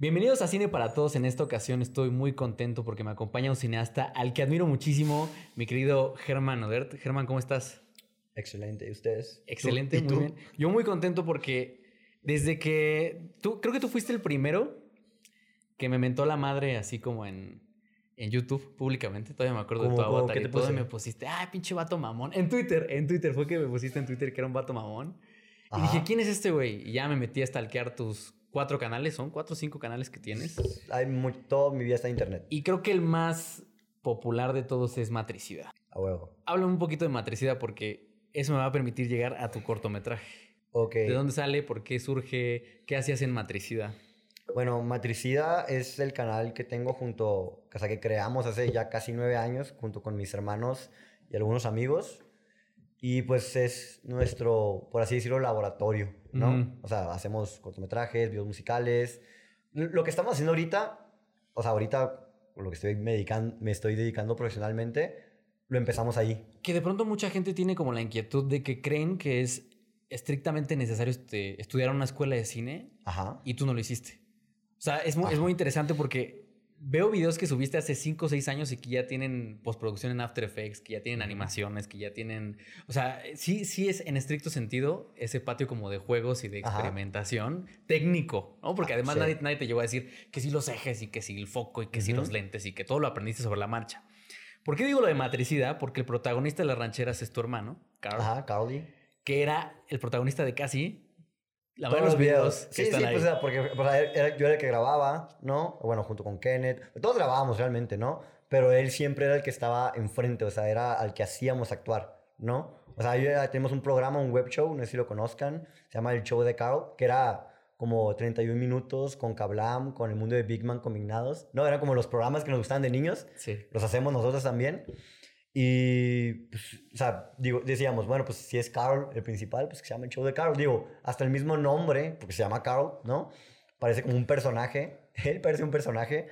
Bienvenidos a Cine para Todos. En esta ocasión estoy muy contento porque me acompaña un cineasta al que admiro muchísimo, mi querido Germán Odert. Germán, ¿cómo estás? Excelente. ¿Y ustedes? Excelente, muy bien. Yo muy contento porque desde que tú, creo que tú fuiste el primero que me mentó la madre así como en, en YouTube públicamente. Todavía me acuerdo de tu avatar y todo me pusiste, ah, pinche vato mamón. En Twitter, en Twitter fue que me pusiste en Twitter que era un vato mamón. Y dije, ¿quién es este güey? Y ya me metí a stalkear tus cuatro canales, ¿son cuatro o cinco canales que tienes? Hay todo mi vida está en internet. Y creo que el más popular de todos es Matricida. A huevo. Háblame un poquito de Matricida porque eso me va a permitir llegar a tu cortometraje. Ok. ¿De dónde sale? ¿Por qué surge? ¿Qué hacías en Matricida? Bueno, Matricida es el canal que tengo junto, o sea, que creamos hace ya casi nueve años, junto con mis hermanos y algunos amigos. Y pues es nuestro, por así decirlo, laboratorio, ¿no? O sea, hacemos cortometrajes, videos musicales. Lo que estamos haciendo ahorita, o sea, ahorita lo que estoy medicando, me estoy dedicando profesionalmente, lo empezamos ahí. Que de pronto mucha gente tiene como la inquietud de que creen que es estrictamente necesario este, estudiar en una escuela de cine Ajá. y tú no lo hiciste. O sea, es muy, es muy interesante porque veo videos que subiste hace 5 o 6 años y que ya tienen postproducción en After Effects, que ya tienen animaciones, que ya tienen... O sea, sí, sí es en estricto sentido ese patio como de juegos y de experimentación técnico, ¿no? Porque ah, además nadie, nadie, te llegó a decir que sí los ejes y que sí el foco y que sí los lentes y que todo lo aprendiste sobre la marcha. ¿Por qué digo lo de matricidad? Porque el protagonista de las rancheras es tu hermano, Carl. Ajá, Carly. Que era el protagonista de Casi, la Todos los videos. sí, sí, pues, porque pues, yo era el que grababa, ¿no? Bueno, junto con Kenneth. Todos grabábamos realmente, ¿no? Pero él siempre era el que estaba enfrente, o sea, era al que hacíamos actuar, ¿no? O sea, ya tenemos un programa, un web show, no sé si lo conozcan, se llama El Show de Carl, que era como 31 minutos con Kablam, con el mundo de Big Man combinados. No, eran como los programas que nos gustaban de niños. Sí. Los hacemos nosotros también. Y, pues, o sea, digo, decíamos, bueno, pues si es Carl el principal, pues que se llama el show de Carl. Digo, hasta el mismo nombre, porque se llama Carl, ¿no? Parece como un personaje. Él parece un personaje.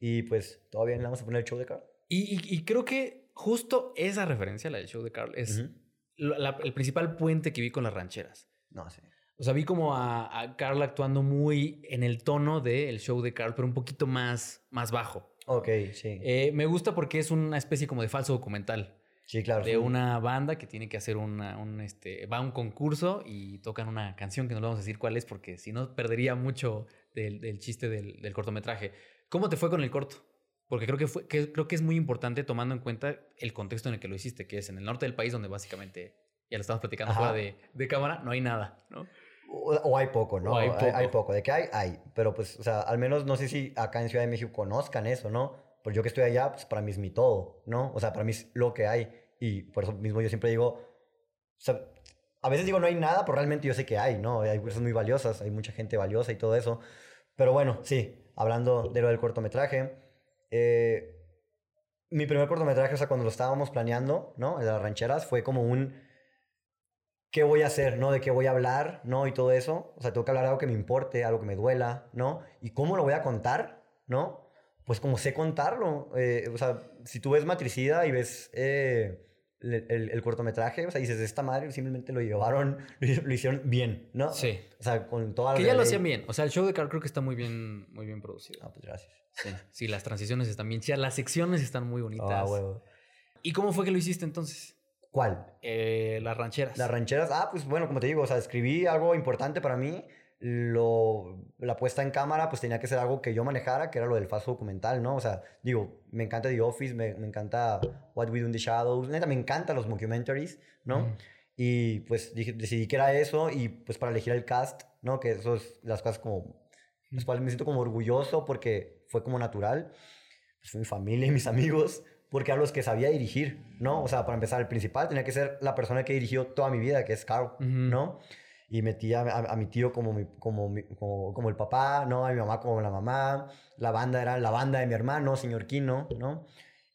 Y pues todavía le vamos a poner el show de Carl. Y, y, creo que justo esa referencia, la del show de Carl, es el principal puente que vi con las rancheras. No, sí. O sea, vi como a, a Carl actuando muy en el tono del show de Carl, pero un poquito más, más bajo. Ok, sí. Eh, me gusta porque es una especie como de falso documental. Sí, claro. De una banda que tiene que hacer una, un, este, va a un concurso y tocan una canción que no le vamos a decir cuál es porque si no perdería mucho del, del chiste del, del, cortometraje. ¿Cómo te fue con el corto? Porque creo que, fue, que, creo que es muy importante tomando en cuenta el contexto en el que lo hiciste, que es en el norte del país donde básicamente, ya lo estamos platicando fuera de, de cámara, no hay nada, ¿no? O, hay poco, ¿no? hay, poco. hay poco. De que hay, hay. Pero pues, o sea, al menos no sé si acá en Ciudad de México conozcan eso, ¿no? Pero yo que estoy allá, pues para mí es mi todo, ¿no? O sea, para mí es lo que hay. Y por eso mismo yo siempre digo, o sea, a veces digo no hay nada, pero realmente yo sé que hay, ¿no? Hay cosas muy valiosas, hay mucha gente valiosa y todo eso. Pero bueno, sí, hablando de lo del cortometraje, eh, mi primer cortometraje, o sea, cuando lo estábamos planeando, ¿no? En las rancheras, fue como un qué voy a hacer, ¿no? De qué voy a hablar, ¿no? Y todo eso. O sea, tengo que hablar de algo que me importe, algo que me duela, ¿no? Y cómo lo voy a contar, ¿no? Pues como sé contarlo. Eh, o sea, si tú ves Matricida y ves eh, el, cortometraje, o sea, dices, esta madre simplemente lo llevaron, lo, hicieron bien, ¿no? Sí. O sea, con toda la... Que ya lo hacían bien. O sea, el show de Carl creo que está muy bien, muy bien producido. Ah, pues gracias. Sí, sí las transiciones están bien chidas, las secciones están muy bonitas. Ah, huevo. ¿Y cómo fue que lo hiciste entonces? ¿Cuál? Eh, las rancheras. Las rancheras, ah, pues bueno, como te digo, o sea, escribí algo importante para mí. Lo, la puesta en cámara, pues tenía que ser algo que yo manejara, que era lo del falso documental, ¿no? O sea, digo, me encanta The Office, me, me encanta What We Do in the Shadows, neta, me encantan los documentaries, ¿no? Y pues dije, decidí que era eso y pues para elegir el cast, ¿no? Que eso es las cosas como, las cuales me siento como orgulloso porque fue como natural. Pues mi familia y mis amigos porque a los que sabía dirigir, ¿no? O sea, para empezar, el principal tenía que ser la persona que dirigió toda mi vida, que es Carl, ¿no? Y metía a, mi tío como, como, como, el papá, ¿no? A mi mamá como la mamá. La banda era la banda de mi hermano, señor Kino, ¿no?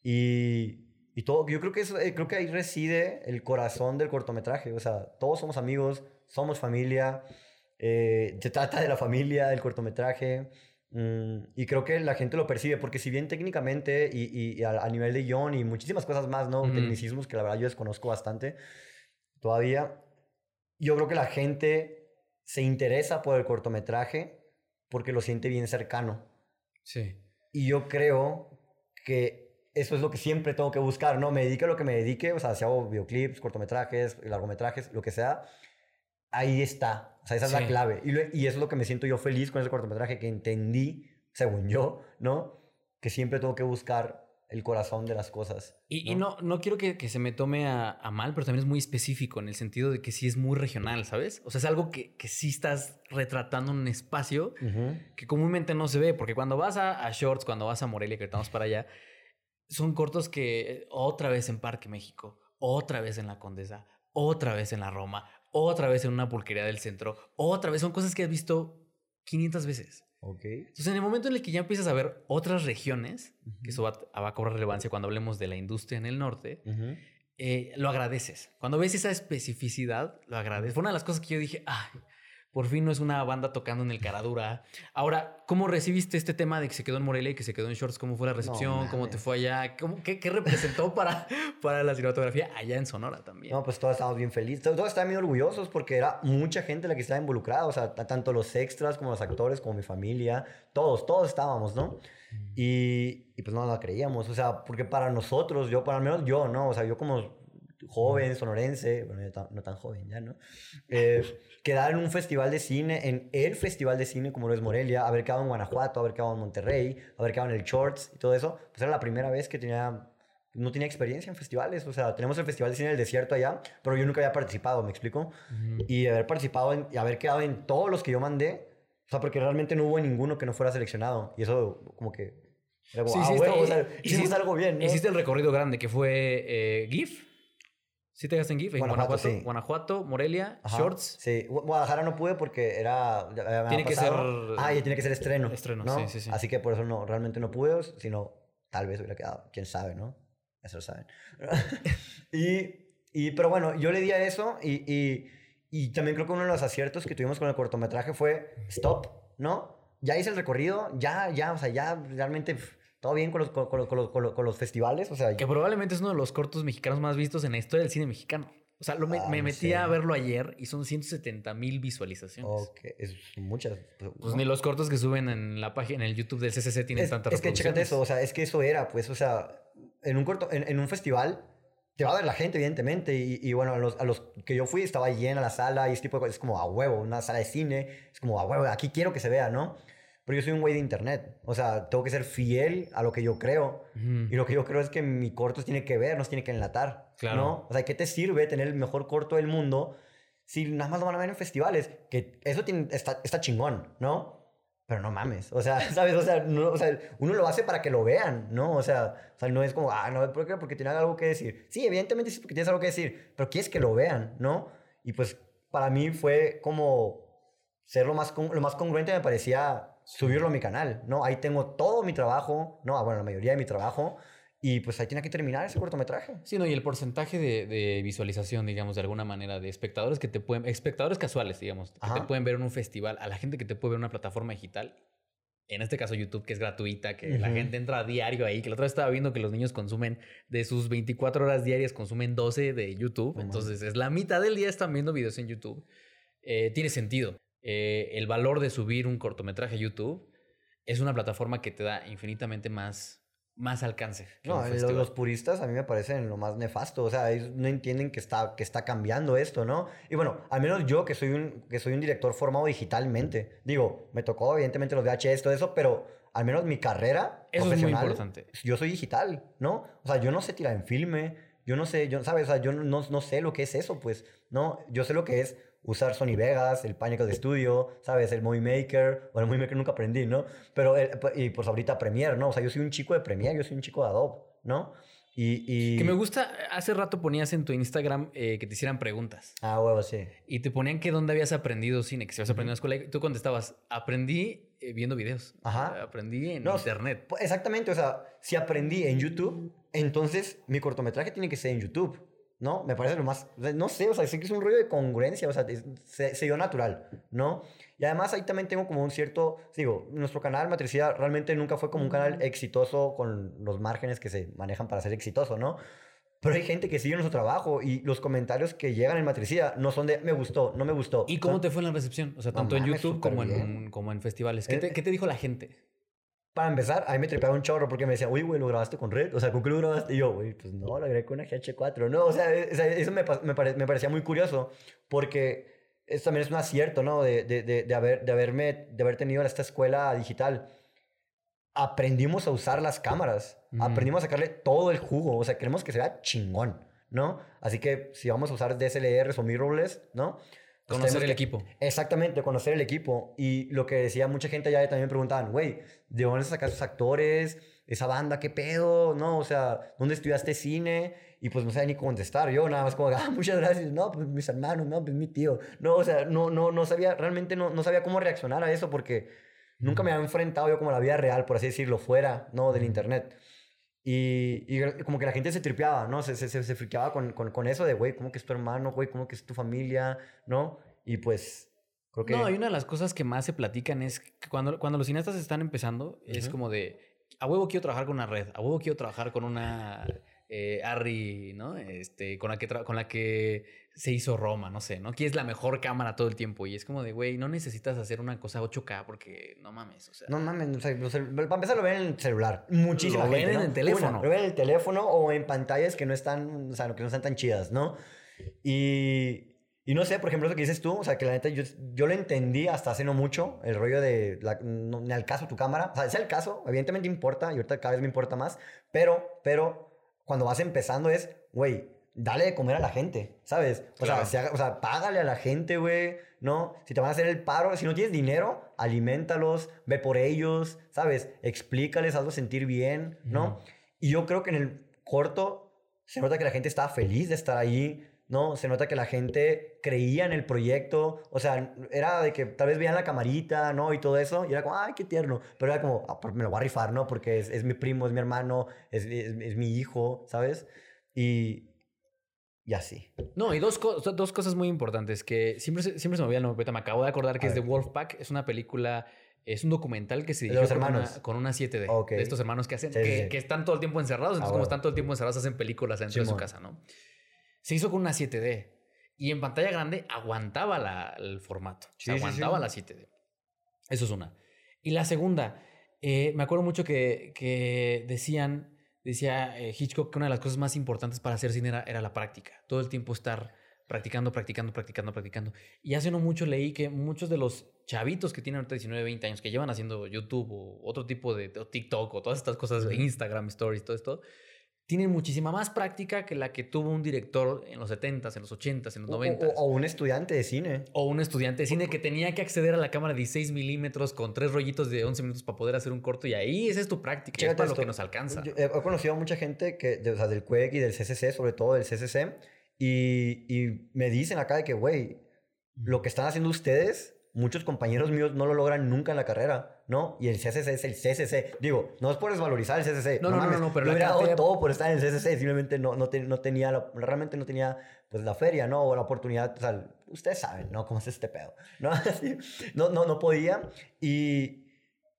Y, y todo, yo creo que, eso, eh, creo que ahí reside el corazón del cortometraje. O sea, todos somos amigos, somos familia, eh, se trata de la familia, del cortometraje. Mm, y creo que la gente lo percibe, porque si bien técnicamente y, y a, nivel de guion y muchísimas cosas más, ¿no? Tecnicismos que la verdad yo desconozco bastante todavía, yo creo que la gente se interesa por el cortometraje porque lo siente bien cercano. Sí. Y yo creo que eso es lo que siempre tengo que buscar, ¿no? Me dedique a lo que me dedique, o sea, si hago videoclips, cortometrajes, largometrajes, lo que sea, ahí está. O sea, esa es la clave. Y, y eso es lo que me siento yo feliz con ese cortometraje, que entendí, según yo, ¿no? Que siempre tengo que buscar el corazón de las cosas. Y no, no, quiero que, se me tome a, mal, pero también es muy específico en el sentido de que sí es muy regional, ¿sabes? O sea, es algo que, que sí estás retratando en un espacio que comúnmente no se ve, porque cuando vas a, Shorts, cuando vas a Morelia, que estamos para allá, son cortos que otra vez en Parque México, otra vez en La Condesa, otra vez en la Roma, otra vez en una pulquería del centro, otra vez son cosas que has visto 500 veces. Entonces, en el momento en el que ya empiezas a ver otras regiones, que eso va, a cobrar relevancia cuando hablemos de la industria en el norte, eh, lo agradeces. Cuando ves esa especificidad, lo agradeces. Fue una de las cosas que yo dije, ay, por fin no es una banda tocando en el Caradura. Ahora, ¿cómo recibiste este tema de que se quedó en Morelia y que se quedó en Shorts? ¿Cómo fue la recepción? ¿Cómo te fue allá? qué, representó para, para la cinematografía allá en Sonora también? No, pues todos estábamos bien felices. Todos estaban bien orgullosos porque era mucha gente la que estaba involucrada. O sea, tanto los extras como los actores, como mi familia. Todos, todos estábamos, ¿no? Y, y pues no la creíamos. O sea, porque para nosotros, yo, para al menos yo, ¿no? O sea, yo como joven, sonorense, bueno, no tan joven ya, ¿no? Eh, quedar en un festival de cine, en el festival de cine como lo es Morelia, haber quedado en Guanajuato, haber quedado en Monterrey, haber quedado en el Shorts y todo eso, pues era la primera vez que tenía, no tenía experiencia en festivales, o sea, tenemos el Festival de Cine del Desierto allá, pero yo nunca había participado, ¿me explico? Y haber participado en, y haber quedado en todos los que yo mandé, o sea, porque realmente no hubo ninguno que no fuera seleccionado, y eso como que... Como, sí, ah, o sea, hicimos algo bien, ¿no? Hiciste el recorrido grande que fue eh, GIF. ¿Sí te gasté en GIF? Guanajuato, Guanajuato, Guanajuato Morelia, Shorts. Sí, Guadalajara no pude porque era. Tiene que ser. Ah, ya tiene que ser estreno. Estreno, ¿no? sí, sí, sí. Así que por eso no, realmente no pude, sino tal vez hubiera quedado. Quién sabe, ¿no? Eso lo saben. y, y, pero bueno, yo le di a eso y, y, y también creo que uno de los aciertos que tuvimos con el cortometraje fue stop, ¿no? Ya hice el recorrido, ya, ya, o sea, ya realmente todo bien con los, con, con, con, con los festivales. O sea, que probablemente es uno de los cortos mexicanos más vistos en la historia del cine mexicano. O sea, me, ah, metí a verlo ayer y son 170 mil visualizaciones. Ok, es muchas. Pues, pues ni los cortos que suben en la página, en el YouTube del CCC tienen es, tantas Es que chécate eso, o sea, es que eso era, pues, o sea, en un corto, en, en un festival te va a ver la gente, evidentemente. Y, y bueno, a los, a los, que yo fui estaba llena la sala y ese tipo de cosas. Es como a huevo, una sala de cine. Es como a huevo, aquí quiero que se vea, ¿no? Pero yo soy un güey de internet. O sea, tengo que ser fiel a lo que yo creo. Y lo que yo creo es que mi corto tiene que ver, nos tiene que enlatar. Claro. ¿no? O sea, ¿qué te sirve tener el mejor corto del mundo si nada más lo van a ver en festivales? Que eso tiene, está, está chingón, ¿no? Pero no mames. O sea, ¿sabes? O sea, no, o sea, uno lo hace para que lo vean, ¿no? O sea, o sea no es como, ah, no, ¿por qué? Porque tiene algo que decir. Sí, evidentemente sí, porque tienes algo que decir. Pero quieres que lo vean, ¿no? Y pues para mí fue como ser lo más, lo más congruente me parecía subirlo a mi canal, ¿no? Ahí tengo todo mi trabajo, ¿no? Ah, bueno, la mayoría de mi trabajo. Y pues ahí tiene que terminar ese cortometraje. Sí, no, y el porcentaje de, visualización, digamos, de alguna manera, de espectadores que te pueden, espectadores casuales, digamos, que te pueden ver en un festival, a la gente que te puede ver en una plataforma digital, en este caso YouTube, que es gratuita, que la gente entra a diario ahí, que la otra vez estaba viendo que los niños consumen, de sus 24 horas diarias, consumen 12 de YouTube, entonces es la mitad del día están viendo videos en YouTube. Eh, tiene sentido. Eh, el valor de subir un cortometraje a YouTube es una plataforma que te da infinitamente más, más alcance. No, los, puristas a mí me parecen lo más nefasto. O sea, ellos no entienden que está, que está cambiando esto, ¿no? Y bueno, al menos yo que soy, un, que soy un director formado digitalmente, digo, me tocó evidentemente los VHS, todo eso, pero al menos mi carrera eso es muy importante. Yo soy digital, ¿no? O sea, yo no sé tirar en filme, yo no sé, yo, ¿sabes? O sea, yo no, no sé lo que es eso, pues, ¿no? Yo sé lo que es usar Sony Vegas, el Pineapple de estudio, ¿sabes? El Movie Maker. Bueno, el Movie Maker nunca aprendí, ¿no? Pero, y pues ahorita Premiere, ¿no? O sea, yo soy un chico de Premiere, yo soy un chico de Adobe, ¿no? Y, y... Que me gusta, hace rato ponías en tu Instagram eh, que te hicieran preguntas. Ah, huevo, sí. Y te ponían que dónde habías aprendido cine, que si habías aprendido en la escuela. Y tú contestabas, aprendí eh, viendo videos. Ajá. Aprendí en internet. Pues, exactamente, o sea, si aprendí en YouTube, entonces mi cortometraje tiene que ser en YouTube. ¿No? Me parece lo más, no sé, o sea, sé que es un rollo de congruencia, o sea, se, dio natural, ¿no? Y además ahí también tengo como un cierto, digo, nuestro canal Matricidad realmente nunca fue como un canal exitoso con los márgenes que se manejan para ser exitoso, ¿no? Pero hay gente que sigue nuestro trabajo y los comentarios que llegan en Matricida no son de me gustó, no me gustó. ¿Y cómo te fue en la recepción? O sea, tanto en YouTube como en, como en festivales. ¿Qué te, Eh, ¿Qué te dijo la gente? Para empezar, a mí me tripeaba un chorro porque me decían, uy, güey, ¿lo grabaste con Red? O sea, ¿con qué lo grabaste? Y yo, güey, pues no, lo grabé con una GH4. No, o sea, e- o sea, eso me, me, pare- me parecía muy curioso porque eso también es un acierto, ¿no? De, de, de, de haber, de, haberme, de haber tenido esta escuela digital. Aprendimos a usar las cámaras. Ujú. Aprendimos a sacarle todo el jugo. O sea, queremos que se vea chingón, ¿no? Así que si vamos a usar DSLRs o mirrorless, ¿no? Pues Conocer el equipo. Exactamente, conocer el equipo. Y lo que decía mucha gente allá también preguntaban, güey, ¿de dónde sacas esos actores? ¿Esa banda? ¿Qué pedo? ¿No? O sea, ¿dónde estudiaste cine? Y pues no sabía ni contestar. Yo nada más como, ah, muchas gracias. No, pues mis hermanos, no, pues mi tío. No, o sea, no, no, no sabía, realmente no, no sabía cómo reaccionar a eso porque nunca me había enfrentado yo como a la vida real, por así decirlo, fuera, ¿no? Del internet. Y, y como que la gente se tripeaba, ¿no? Se, se, se, se friqueaba con, con, con eso de, güey, ¿cómo que es tu hermano, güey? ¿Cómo que es tu familia? ¿No? Y pues, creo que... No, y una de las cosas que más se platican es que cuando, cuando los cineastas están empezando, es Ujú. como de, a huevo quiero trabajar con una red, a huevo quiero trabajar con una eh, Arri, ¿no? Este, con la, que con la que se hizo Roma, no sé, ¿no? Que es la mejor cámara todo el tiempo. Y es como de, güey, no necesitas hacer una cosa 8K porque no mames, o sea. No mames, o sea, para empezar lo ven en el celular. Muchísima Lo ven gente, en ¿no? el teléfono. Una, lo ven en el teléfono o en pantallas que no están, o sea, que no están tan chidas, ¿no? Y, y no sé, por ejemplo, eso que dices tú, o sea, que la neta yo, yo lo entendí hasta hace no mucho, el rollo de, la, no, ni al caso tu cámara, o sea, es el caso, evidentemente importa, y ahorita cada vez me importa más, pero, pero, cuando vas empezando es, güey, dale de comer a la gente, ¿sabes? O, Claro. sea, haga- o sea, págale a la gente, güey, ¿no? Si te van a hacer el paro, si no tienes dinero, alimentalos, ve por ellos, ¿sabes? Explícales, hazlos sentir bien, ¿no? Y yo creo que en el corto se nota que la gente estaba feliz de estar ahí, ¿no? Se nota que la gente creía en el proyecto, o sea, era de que tal vez veían la camarita, ¿no? Y todo eso, y era como, ay, qué tierno, pero era como, "Ah, pues me lo voy a rifar, ¿no? Porque es, es mi primo, es mi hermano, es, es, es mi hijo, ¿sabes? Y, y así. No, y dos, co- dos cosas muy importantes que siempre se, siempre se me olvida el nombre, me acabo de acordar que A es de ver. Wolfpack, es una película, es un documental que se De dirigió con una, hermanos. con una 7D, Ok. de estos hermanos que hacen, Sí, que, sí. que están todo el tiempo encerrados, entonces Ah, como están todo el tiempo encerrados hacen películas dentro de su casa, ¿no? Se hizo con una 7D y en pantalla grande aguantaba la- el formato, aguantaba la 7D. Eso es una. Y la segunda, eh, me acuerdo mucho que, que decían, decía eh, Hitchcock que una de las cosas más importantes para hacer cine era, era la práctica. Todo el tiempo estar practicando, practicando, practicando, practicando. Y hace no mucho leí que muchos de los chavitos que tienen ahorita 19, 20 años, que llevan haciendo YouTube o otro tipo de o TikTok o todas estas cosas, Ujú. Instagram Stories, todo esto, tienen muchísima más práctica que la que tuvo un director en los 70s, en los 80s, en los O, 90s. o- o un estudiante de cine. O un estudiante de cine que tenía que acceder a la cámara de 16 milímetros con tres rollitos de 11 minutos para poder hacer un corto y ahí esa es tu práctica, y es para lo esto. que nos alcanza. Yo he he conocido a mucha gente que, de- o sea, del CUEC y del CCC, sobre todo del CCC, y, y me dicen acá de que, güey, lo que están haciendo ustedes, muchos compañeros míos no lo logran nunca en la carrera, ¿no? Y el CCC es el CCC. Digo, no es por desvalorizar el CCC. No, no, no, mames, no, pero yo hubiera dado todo por estar en el CCC, simplemente no, no, te- no tenía, la- realmente no tenía, pues, la feria, ¿no? O la oportunidad, o sea, ustedes saben, ¿no? Cómo es este pedo, ¿no? No, no, no podía. Y,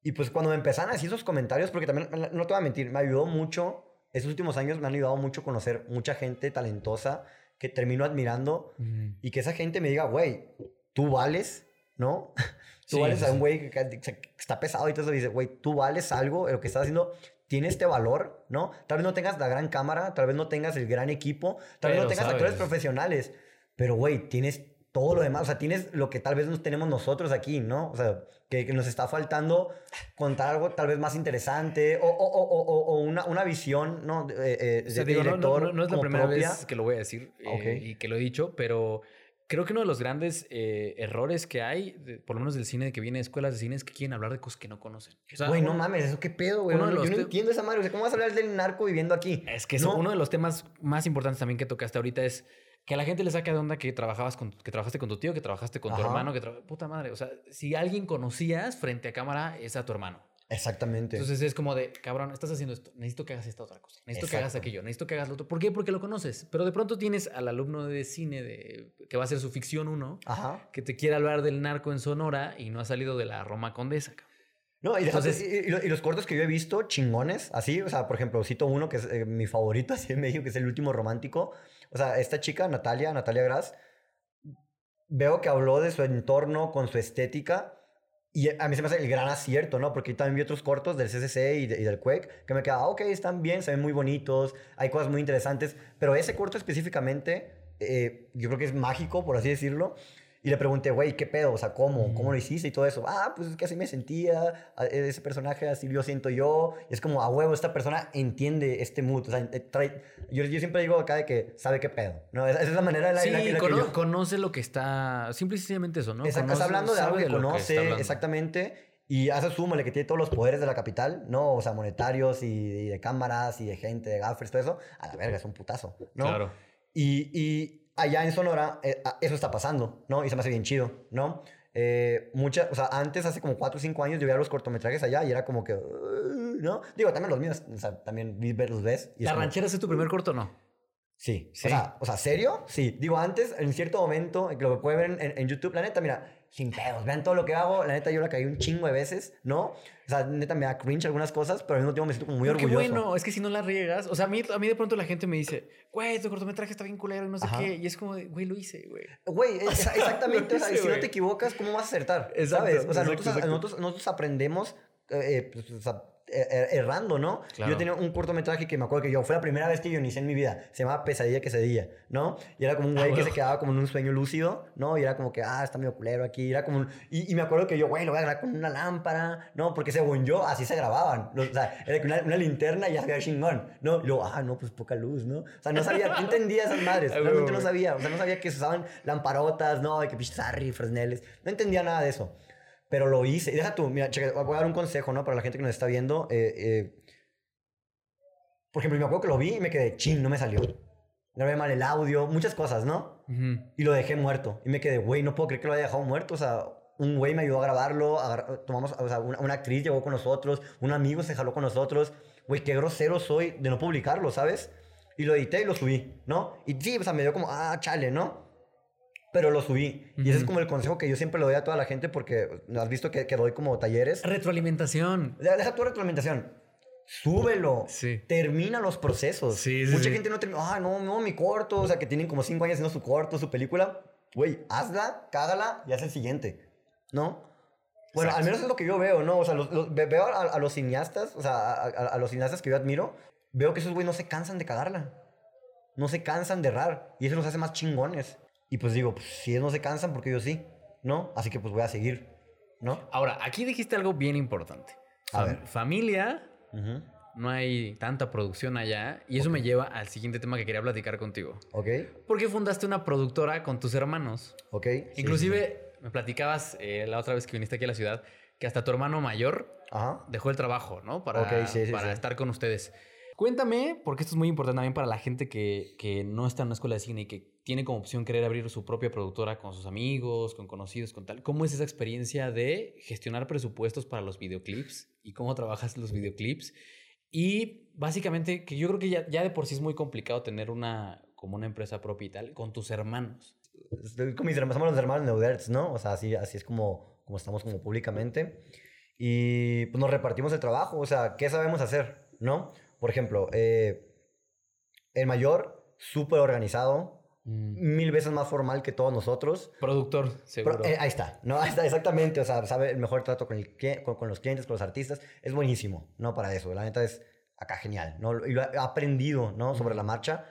y pues cuando me empezaron así esos comentarios, porque también, no te voy a mentir, me ayudó mucho, estos últimos años me han ayudado mucho a conocer mucha gente talentosa que termino admirando Ujú. y que esa gente me diga, güey, tú vales, ¿no? Tú Sí, vales sí, a un güey que, que- está pesado y eso, dice, güey, tú vales algo, lo que estás haciendo tiene este valor, ¿no? Tal vez no tengas la gran cámara, tal vez no tengas el gran equipo, tal vez Pero no tengas actores sabes. profesionales, pero, güey, tienes todo lo demás, o sea, tienes lo que tal vez no tenemos nosotros aquí, ¿no? O sea, que, que nos está faltando contar algo tal vez más interesante o, o, o, o- una, una visión, ¿no? De, eh, O sea, de digo, no, no- director no- no es la primera propia. vez que lo voy a decir eh, Ok. y que lo he dicho, pero creo que uno de los grandes eh, errores que hay, de- por lo menos del cine, que viene de escuelas de cine, es que quieren hablar de cosas que no conocen. O sea, Güey, no mames, ¿eso qué pedo, güey? yo no te- entiendo esa madre. O sea, ¿cómo vas a hablar del narco viviendo aquí? Es que No. uno de los temas más importantes también que tocaste ahorita es que a la gente le saca de onda que trabajabas con, que trabajaste con tu tío, que trabajaste con tu hermano, que tra- puta madre, o sea, si alguien conocías frente a cámara es a tu hermano. Exactamente. Entonces es como de, cabrón, estás haciendo esto, necesito que hagas esta otra cosa, necesito que hagas aquello, necesito que hagas lo otro. ¿Por qué? Porque lo conoces. Pero de pronto tienes al alumno de cine de, que va a hacer su ficción uno, Ajá. que te quiere hablar del narco en Sonora y no ha salido de la Roma Condesa. cabrón. No, y, y, los cortos que yo he visto, chingones, así, o sea, por ejemplo, cito uno que es eh, mi favorito, así en México, que es el último romántico. O sea, esta chica, Natalia, Natalia Gras, veo que habló de su entorno con su estética y a mí se me hace el gran acierto, ¿no? Porque también vi otros cortos del CCC y, del Quake que me quedaba, ok, están bien, se ven muy bonitos, hay cosas muy interesantes, pero ese corto específicamente, eh, yo creo que es mágico, por así decirlo, y le pregunté, güey, ¿qué pedo? O sea, ¿cómo? ¿Cómo lo hiciste? Y todo eso. Ah, pues es que así me sentía. Ese personaje así lo siento yo. Y es como, a huevo, esta persona entiende este mood. O sea, trae, yo, yo, siempre digo acá de que sabe qué pedo. ¿no? Esa, es la manera en la, sí, que yo... conoce lo que está... Simple y sencillamente eso, ¿no? Exacto, está hablando de algo que conoce, exactamente. Y hace súmale que tiene todos los poderes de la capital, ¿no? O sea, monetarios y, y, de cámaras y de gente, de gaffers, todo eso. A la verga, es un putazo, ¿no? Claro. Y, y allá en Sonora eh, eso está pasando, ¿no? Y se me hace bien chido, ¿no? Eh, mucha, o sea, antes, hace como 4 o 5 años, yo veía los cortometrajes allá y era como que, ¿no? Digo, también los míos, o sea, también los ves. ¿La ranchera es tu primer corto no? Sí. sí. O, sea, o sea, ¿serio? Sí. Digo, antes, en cierto momento, que lo pueden ver en, en YouTube, la neta, mira, sin pedos, vean todo lo que hago. La neta, yo la caí un chingo de veces, ¿no? O sea, neta, me da cringe algunas cosas, pero al mismo tiempo me siento como muy orgulloso. Qué bueno, es que si no la riegas, o sea, a mí, a mí de pronto la gente me dice, güey, tu cortometraje está bien culero y no sé qué. Y es como, güey, lo hice, güey. Güey, exactamente. o sea, si no te equivocas, ¿cómo vas a acertar? ¿Sabes? O sea, nosotros, nosotros, nosotros, aprendemos, eh, eh pues, o sea, errando, ¿no? Yo tenía un cortometraje que me acuerdo que yo, fue la primera vez que yo inicié en mi vida, se llamaba Pesadilla que se día, ¿no? Y era como un ah, güey que se quedaba como en un sueño lúcido, ¿no? Y era como que, ah, está medio culero aquí, era como y, me acuerdo que yo, güey, lo voy a grabar con una lámpara, ¿no? Porque según yo, así se grababan, o sea, era una, una linterna y ya había chingón, ¿no? Y luego, ah, no, pues poca luz, ¿no? O sea, no sabía, no entendía esas madres, realmente no sabía, o sea, no sabía que se usaban lamparotas, ¿no? De que pinches Fresneles, no entendía nada de eso. Pero lo hice. Y deja tú, mira, cheque, voy a dar un consejo, ¿no? Para la gente que nos está viendo. Eh, eh, por ejemplo, me acuerdo que lo vi y me quedé, ching, no me salió. Grabé mal el audio, muchas cosas, ¿no? Y lo dejé muerto. Y me quedé, güey, no puedo creer que lo haya dejado muerto. O sea, un güey me ayudó a grabarlo. tomamos, o sea, una, actriz llegó con nosotros. Un amigo se jaló con nosotros. Güey, qué grosero soy de no publicarlo, ¿sabes? Y lo edité y lo subí, ¿no? Y sí, o sea, me dio como, ah, chale, ¿no? Pero lo subí. Y ese es como el consejo que yo siempre le doy a toda la gente porque has visto que, que doy como talleres. Retroalimentación. Deja tu retroalimentación súbelo. Sí. Termina los procesos. Sí, Mucha gente no termina, ah, no, no, mi corto, o sea, que tienen como cinco años haciendo su corto, su película. Güey, hazla, cágala y haz el siguiente, ¿no? Bueno, al menos es lo que yo veo, ¿no? O sea, veo a, los cineastas, o sea, a, los cineastas que yo admiro, veo que esos güey no se cansan de cagarla. No se cansan de errar. Y eso los hace más chingones. Y pues digo, pues, si ellos no se cansan, porque yo sí, ¿no? Así que pues voy a seguir, ¿no? Ahora, aquí dijiste algo bien importante. A ver. Familia no hay tanta producción allá. Y eso me lleva al siguiente tema que quería platicar contigo. Ok. Porque fundaste una productora con tus hermanos. Ok. Inclusive me platicabas eh, la otra vez que viniste aquí a la ciudad que hasta tu hermano mayor dejó el trabajo, ¿no? Para, para estar con ustedes. Cuéntame, porque esto es muy importante también para la gente que, que, no está en una escuela de cine y que tiene como opción querer abrir su propia productora con sus amigos, con conocidos, con tal. ¿Cómo es esa experiencia de gestionar presupuestos para los videoclips y cómo trabajas los videoclips? Y básicamente, que yo creo que ya, ya de por sí es muy complicado tener una como una empresa propia y tal, con tus hermanos. Con mis hermanos, somos los hermanos Neuderts, ¿no? O sea, así, así es como, como estamos como públicamente. Y pues nos repartimos el trabajo, o sea, ¿qué sabemos hacer, no? Por ejemplo, eh, el mayor, súper organizado, mm. mil veces más formal que todos nosotros. Productor, seguro. Eh, ahí está, ¿no? Ahí está, exactamente. O sea, sabe el mejor trato con, el, con, los clientes, con los artistas. Es buenísimo, ¿no? Para eso. La neta es acá genial, ¿no? Y lo he aprendido, ¿no? Sobre la marcha,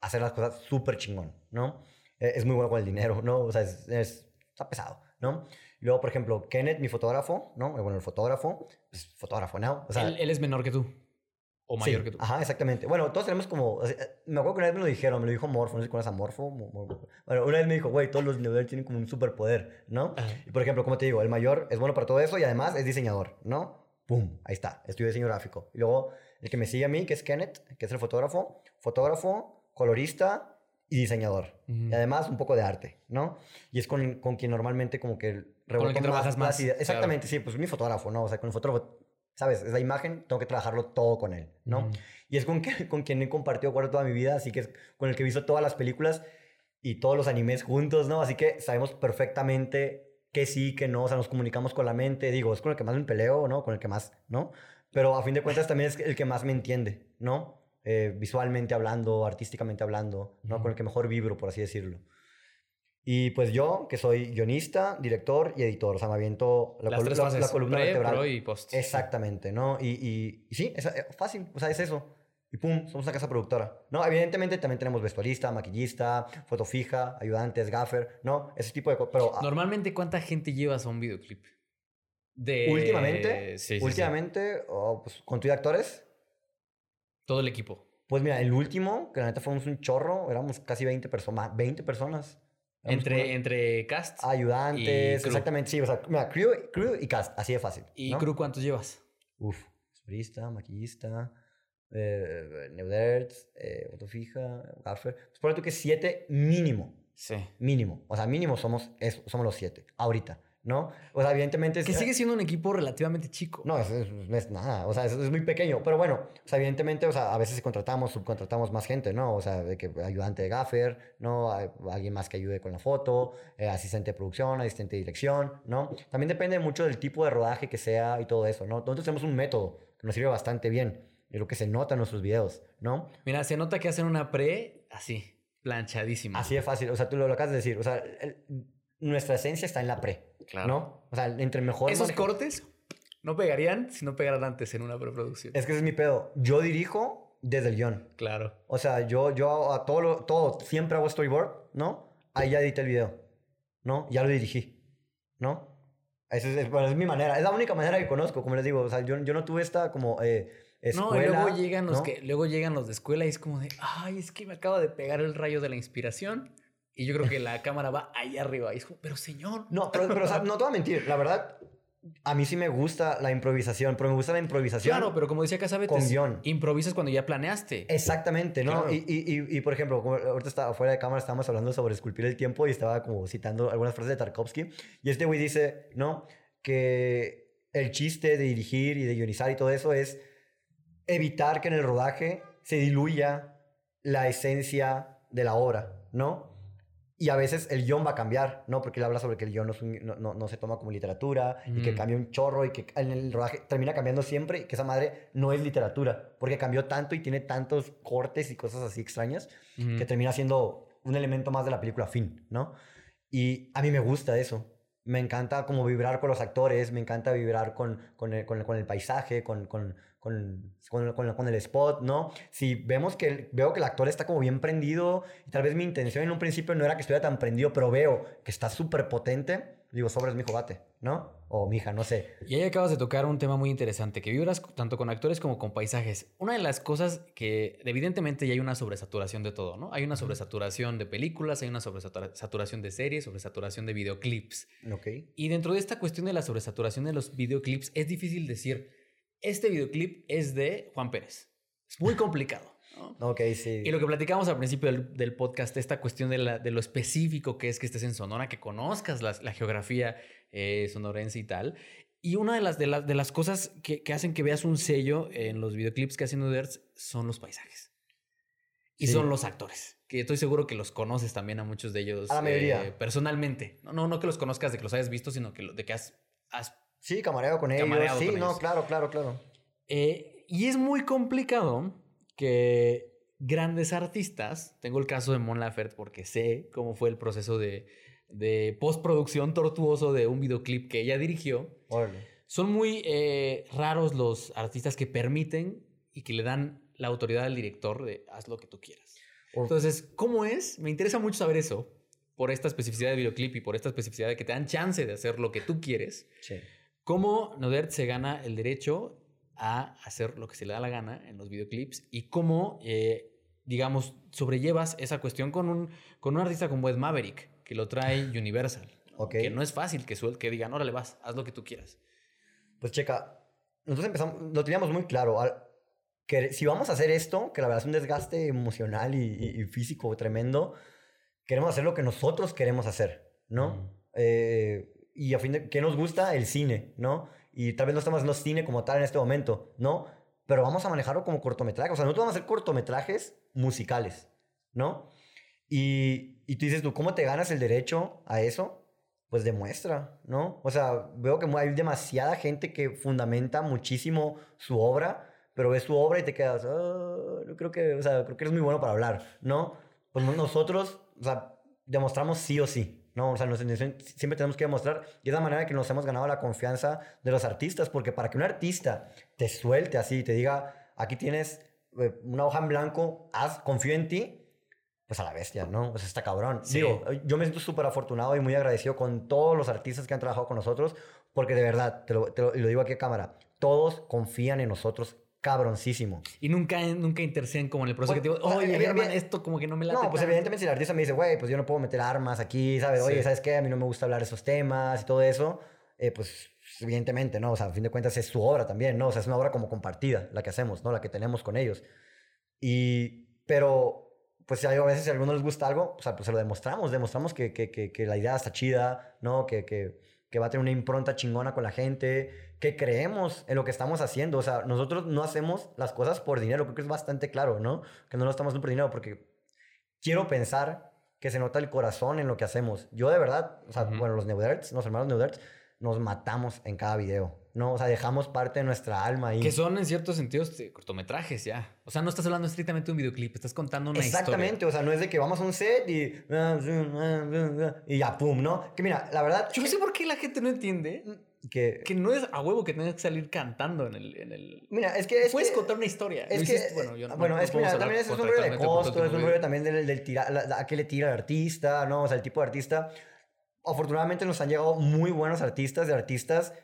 hacer las cosas súper chingón, ¿no? Eh, es muy bueno con el dinero, ¿no? O sea, es, está pesado, ¿no? Luego, por ejemplo, Kenneth, mi fotógrafo, ¿no? Bueno, el fotógrafo, pues fotógrafo, ¿no? O sea, él es menor que tú. O mayor que tú. Ajá, exactamente. Bueno, todos tenemos como. Me acuerdo que una vez me lo dijeron, me lo dijo Morfo, no sé si conoces a Morfo. Bueno, una vez me dijo, güey, todos los niveles tienen como un superpoder, ¿no? Y por ejemplo, como te digo, el mayor es bueno para todo eso y además es diseñador, ¿no? ¡Pum! Ahí está, estudio diseño gráfico. Y luego el que me sigue a mí, que es Kenneth, que es el fotógrafo, fotógrafo, colorista y diseñador. Y además un poco de arte, ¿no? Y es con, con quien normalmente como que... Con el que trabajas más. Exactamente, sí, pues mi fotógrafo, ¿no? O sea, con el fotógrafo ¿sabes? Esa imagen tengo que trabajarlo todo con él, ¿no? Y es con, que, con quien he compartido cuarto toda mi vida, así que es con el que he visto todas las películas y todos los animes juntos, ¿no? Así que sabemos perfectamente que sí, que no, o sea, nos comunicamos con la mente, digo, es con el que más me peleo, ¿no? Con el que más, ¿no? Pero a fin de cuentas también es el que más me entiende, ¿no? Eh, visualmente hablando, artísticamente hablando, ¿no? Con el que mejor vibro, por así decirlo. Y pues yo, que soy guionista, director y editor, o sea, me aviento la, Las colu- tres la- fases, la columna pre, vertebral. pro y post. Exactamente, ¿no? Y, y, y sí, es eh, fácil, o sea, es eso. Y pum, somos una casa productora. No, evidentemente también tenemos vestuarista, maquillista, foto fija, ayudantes, gaffer, ¿no? Ese tipo de cosas. Pero ah, Normalmente, ¿cuánta gente llevas a un videoclip? De... últimamente, Sí, sí, sí. últimamente, oh, pues, con tu de actores, Todo el equipo. pues mira, el último, que la neta fuimos un chorro, éramos casi 20 personas, 20 personas. Entre, entre cast ayudantes, y exactamente, sí, o sea, mira, crew, crew y cast, así de fácil. y ¿no? crew, ¿cuántos llevas? Uf, vestuarista, maquillista, eh, Neuderts, eh, fija. Pues ponle tú que siete mínimo, Sí. mínimo. O sea, mínimo somos, eso, somos los siete, ahorita, ¿no? O sea, evidentemente... es- Que sigue siendo un equipo relativamente chico. No, es, es- no es nada, o sea, es, es muy pequeño, pero bueno, o sea, evidentemente, o sea, a veces contratamos, subcontratamos más gente, ¿no? O sea, de que ayudante de gaffer, ¿no? Hay- Alguien más que ayude con la foto, eh, asistente de producción, asistente de dirección, ¿no? También depende mucho del tipo de rodaje que sea y todo eso, ¿no? Nosotros tenemos un método que nos sirve bastante bien, y lo que se nota en nuestros videos, ¿no? Mira, se nota que hacen una pre así, planchadísima. Así de fácil, o sea, tú lo, lo acabas de decir, o sea, el- nuestra esencia está en la pre, Claro. ¿no? O sea, entre mejor... Esos maneja- cortes no pegarían si no pegaran antes en una preproducción. Es que ese es mi pedo. Yo dirijo desde el guion. Claro. O sea, yo, yo a todo, lo- todo, siempre hago storyboard, ¿no? Ahí ya edité el video, ¿no? Ya lo dirigí, ¿no? Esa es, es- bueno, es mi manera, es la única manera que conozco, como les digo. O sea, yo, yo no tuve esta como eh, No, escuela. y luego llegan los ¿no? que luego llegan los de escuela y es como de, ay, es que me acaba de pegar el rayo de la inspiración y yo creo que la cámara va ahí arriba y es como, pero señor, No, pero, pero, o sea, no te voy a mentir, la verdad, a mí sí me gusta la improvisación, pero me gusta la improvisación. claro, pero como decía Casabetes, con guion. improvisas cuando ya planeaste. Exactamente, ¿no? Claro. Y, y, y, y, por ejemplo, ahorita estaba fuera de cámara, estábamos hablando sobre esculpir el tiempo y estaba como citando algunas frases de Tarkovsky. Y este güey dice, ¿no? Que el chiste de dirigir y de guionizar y todo eso es evitar que en el rodaje se diluya la esencia de la obra, ¿no? Y a veces el guion va a cambiar, ¿no? Porque él habla sobre que el guion no, un- no, no- no se toma como literatura y que Mm. cambia un chorro y que en el rodaje termina cambiando siempre y que esa madre no es literatura porque cambió tanto y tiene tantos cortes y cosas así extrañas Ujú. que termina siendo un elemento más de la película fin, ¿no? Y a mí me gusta eso. Me encanta como vibrar con los actores, me encanta vibrar con, con, el, con el- con el paisaje, con, con, el spot, ¿no? Si vemos que veo que el actor está como bien prendido, y tal vez mi intención en un principio no era que estuviera tan prendido, pero veo que está súper potente, digo, sobres mi hijo, bate, ¿no? O mi hija, no sé. Y ahí acabas de tocar un tema muy interesante, que vibras tanto con actores como con paisajes. Una de las cosas que evidentemente ya hay una sobresaturación de todo, ¿no? Hay una sobresaturación de películas, hay una sobresaturación de series, sobresaturación de videoclips. Ok. Y dentro de esta cuestión de la sobresaturación de los videoclips, es difícil decir, este videoclip es de Juan Pérez. Es muy complicado. ¿No? Ok, sí. Y lo que platicamos al principio del, del podcast, esta cuestión de, la- de lo específico que es que estés en Sonora, que conozcas las- la, geografía eh, sonorense y tal. Y una de las, de las, de las cosas que, que hacen que veas un sello en los videoclips que hacen Uderts son los paisajes. Y Sí. son los actores, que estoy seguro que los conoces también a muchos de ellos A la mayoría. eh, personalmente. No, no, no que los conozcas, de que los hayas visto, sino que, lo- de que has, has Sí, camareo con ellos. Camareado Sí, con no, ellos. claro, claro, claro. Eh, y es muy complicado que grandes artistas, tengo el caso de Mon Laferte porque sé cómo fue el proceso de, de postproducción tortuoso de un videoclip que ella dirigió. Órale. Son muy eh, raros los artistas que permiten y que le dan la autoridad al director de haz lo que tú quieras. Entonces, ¿cómo es? Me interesa mucho saber eso por esta especificidad de videoclip y por esta especificidad de que te dan chance de hacer lo que tú quieres. Sí. ¿Cómo Nodert se gana el derecho a hacer lo que se le da la gana en los videoclips? ¿Y cómo, eh, digamos, sobrellevas esa cuestión con un, con un artista como Ed Maverick, que lo trae Universal? ¿no? Ok. Que no es fácil que, suel que digan, órale, vas, haz lo que tú quieras. Pues checa, nosotros empezamos, lo teníamos muy claro, al- que si vamos a hacer esto, que la verdad es un desgaste emocional y, y- y físico tremendo, queremos hacer lo que nosotros queremos hacer, ¿no? Mm. Eh, y a fin de, ¿qué nos gusta? El cine, ¿no? Y tal vez no estamos haciendo cine como tal en este momento, ¿no? Pero vamos a manejarlo como cortometraje, o sea, nosotros vamos a hacer cortometrajes musicales, ¿no? Y, y tú dices tú, ¿cómo te ganas el derecho a eso? pues demuestra, ¿no? O sea, veo que hay demasiada gente que fundamenta muchísimo su obra, pero ves su obra y te quedas, "Ah, yo creo que, o sea, creo que eres muy bueno para hablar, ¿no? Pues nosotros, o sea, demostramos sí o sí, ¿no? O sea, nos- siempre tenemos que demostrar y es la manera que nos hemos ganado la confianza de los artistas, porque para que un artista te suelte así y te diga, aquí tienes eh, una hoja en blanco, haz, confío en ti, pues a la bestia, ¿no? Pues está cabrón. Sí. Digo, yo me siento súper afortunado y muy agradecido con todos los artistas que han trabajado con nosotros, porque de verdad, te lo, te lo- y lo digo aquí a cámara, todos confían en nosotros cabroncísimo. Y nunca, nunca interceden como en el proceso que te digo, oye, Germán, evi- esto como que no me late. No, pues tanto". evidentemente si el artista me dice, güey, pues yo no puedo meter armas aquí, ¿sabes? Oye, Sí. ¿sabes qué? A mí no me gusta hablar de esos temas y todo eso, eh, pues evidentemente, ¿no? O sea, a fin de cuentas es su obra también, ¿no? O sea, es una obra como compartida, la que hacemos, ¿no? La que tenemos con ellos. Y, pero, pues a veces si a alguno les gusta algo, o sea, pues se lo demostramos, demostramos que, que, que, que la idea está chida, ¿no? Que, que, que va a tener una impronta chingona con la gente, que creemos en lo que estamos haciendo. O sea, nosotros no hacemos las cosas por dinero, creo que es bastante claro, ¿no? Que no lo estamos haciendo por dinero, porque quiero pensar que se nota el corazón en lo que hacemos. Yo de verdad, o sea, bueno, los Neuderts, los hermanos Neuderts, nos matamos en cada video, ¿no? O sea, dejamos parte de nuestra alma ahí. Que son en ciertos sentidos eh, cortometrajes ya. O sea, no estás hablando estrictamente de un videoclip, estás contando una Exactamente, o sea, no es de que vamos a un set y, y ya, pum, ¿no? Que mira, la verdad, historia. Yo no sé por qué la gente no entiende que... que no es a huevo que tengas que salir cantando en el... En el... Mira, es que... Es Puedes que, contar una historia. Es que, hiciste- bueno, yo no- bueno, no es que mira, también es un rollo de costo, es un rollo también del, del tira, la- la- a qué le tira el artista, ¿no? O sea, el tipo de artista. Afortunadamente nos han llegado muy buenos artistas, de artistas,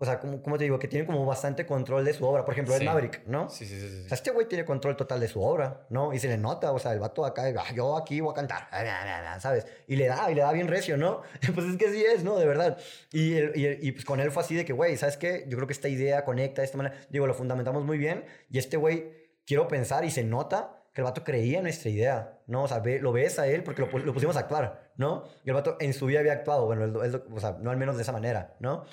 o sea, como, como te digo, que tienen como bastante control de su obra. Por ejemplo, Sí. Maverick, ¿no? Sí, sí, sí. sí, O sea, este güey tiene control total de su obra, ¿no? Y se le nota, o sea, el vato acá, "Ah, yo aquí voy a cantar, ¿sabes? Y le da, y le da bien recio, ¿no? Pues es que así es, ¿no? De verdad. Y, el- y, el- y pues con él fue así de que, güey, ¿sabes qué? Yo creo que esta idea conecta de esta manera. Digo, lo fundamentamos muy bien. Y este güey, quiero pensar y se nota que el vato creía en nuestra idea, ¿no? O sea, ve- lo ves a él porque lo, lo pusimos a actuar, ¿no? Y el vato en su vida había actuado, bueno, él- él- o sea, no al menos de esa manera, ¿no?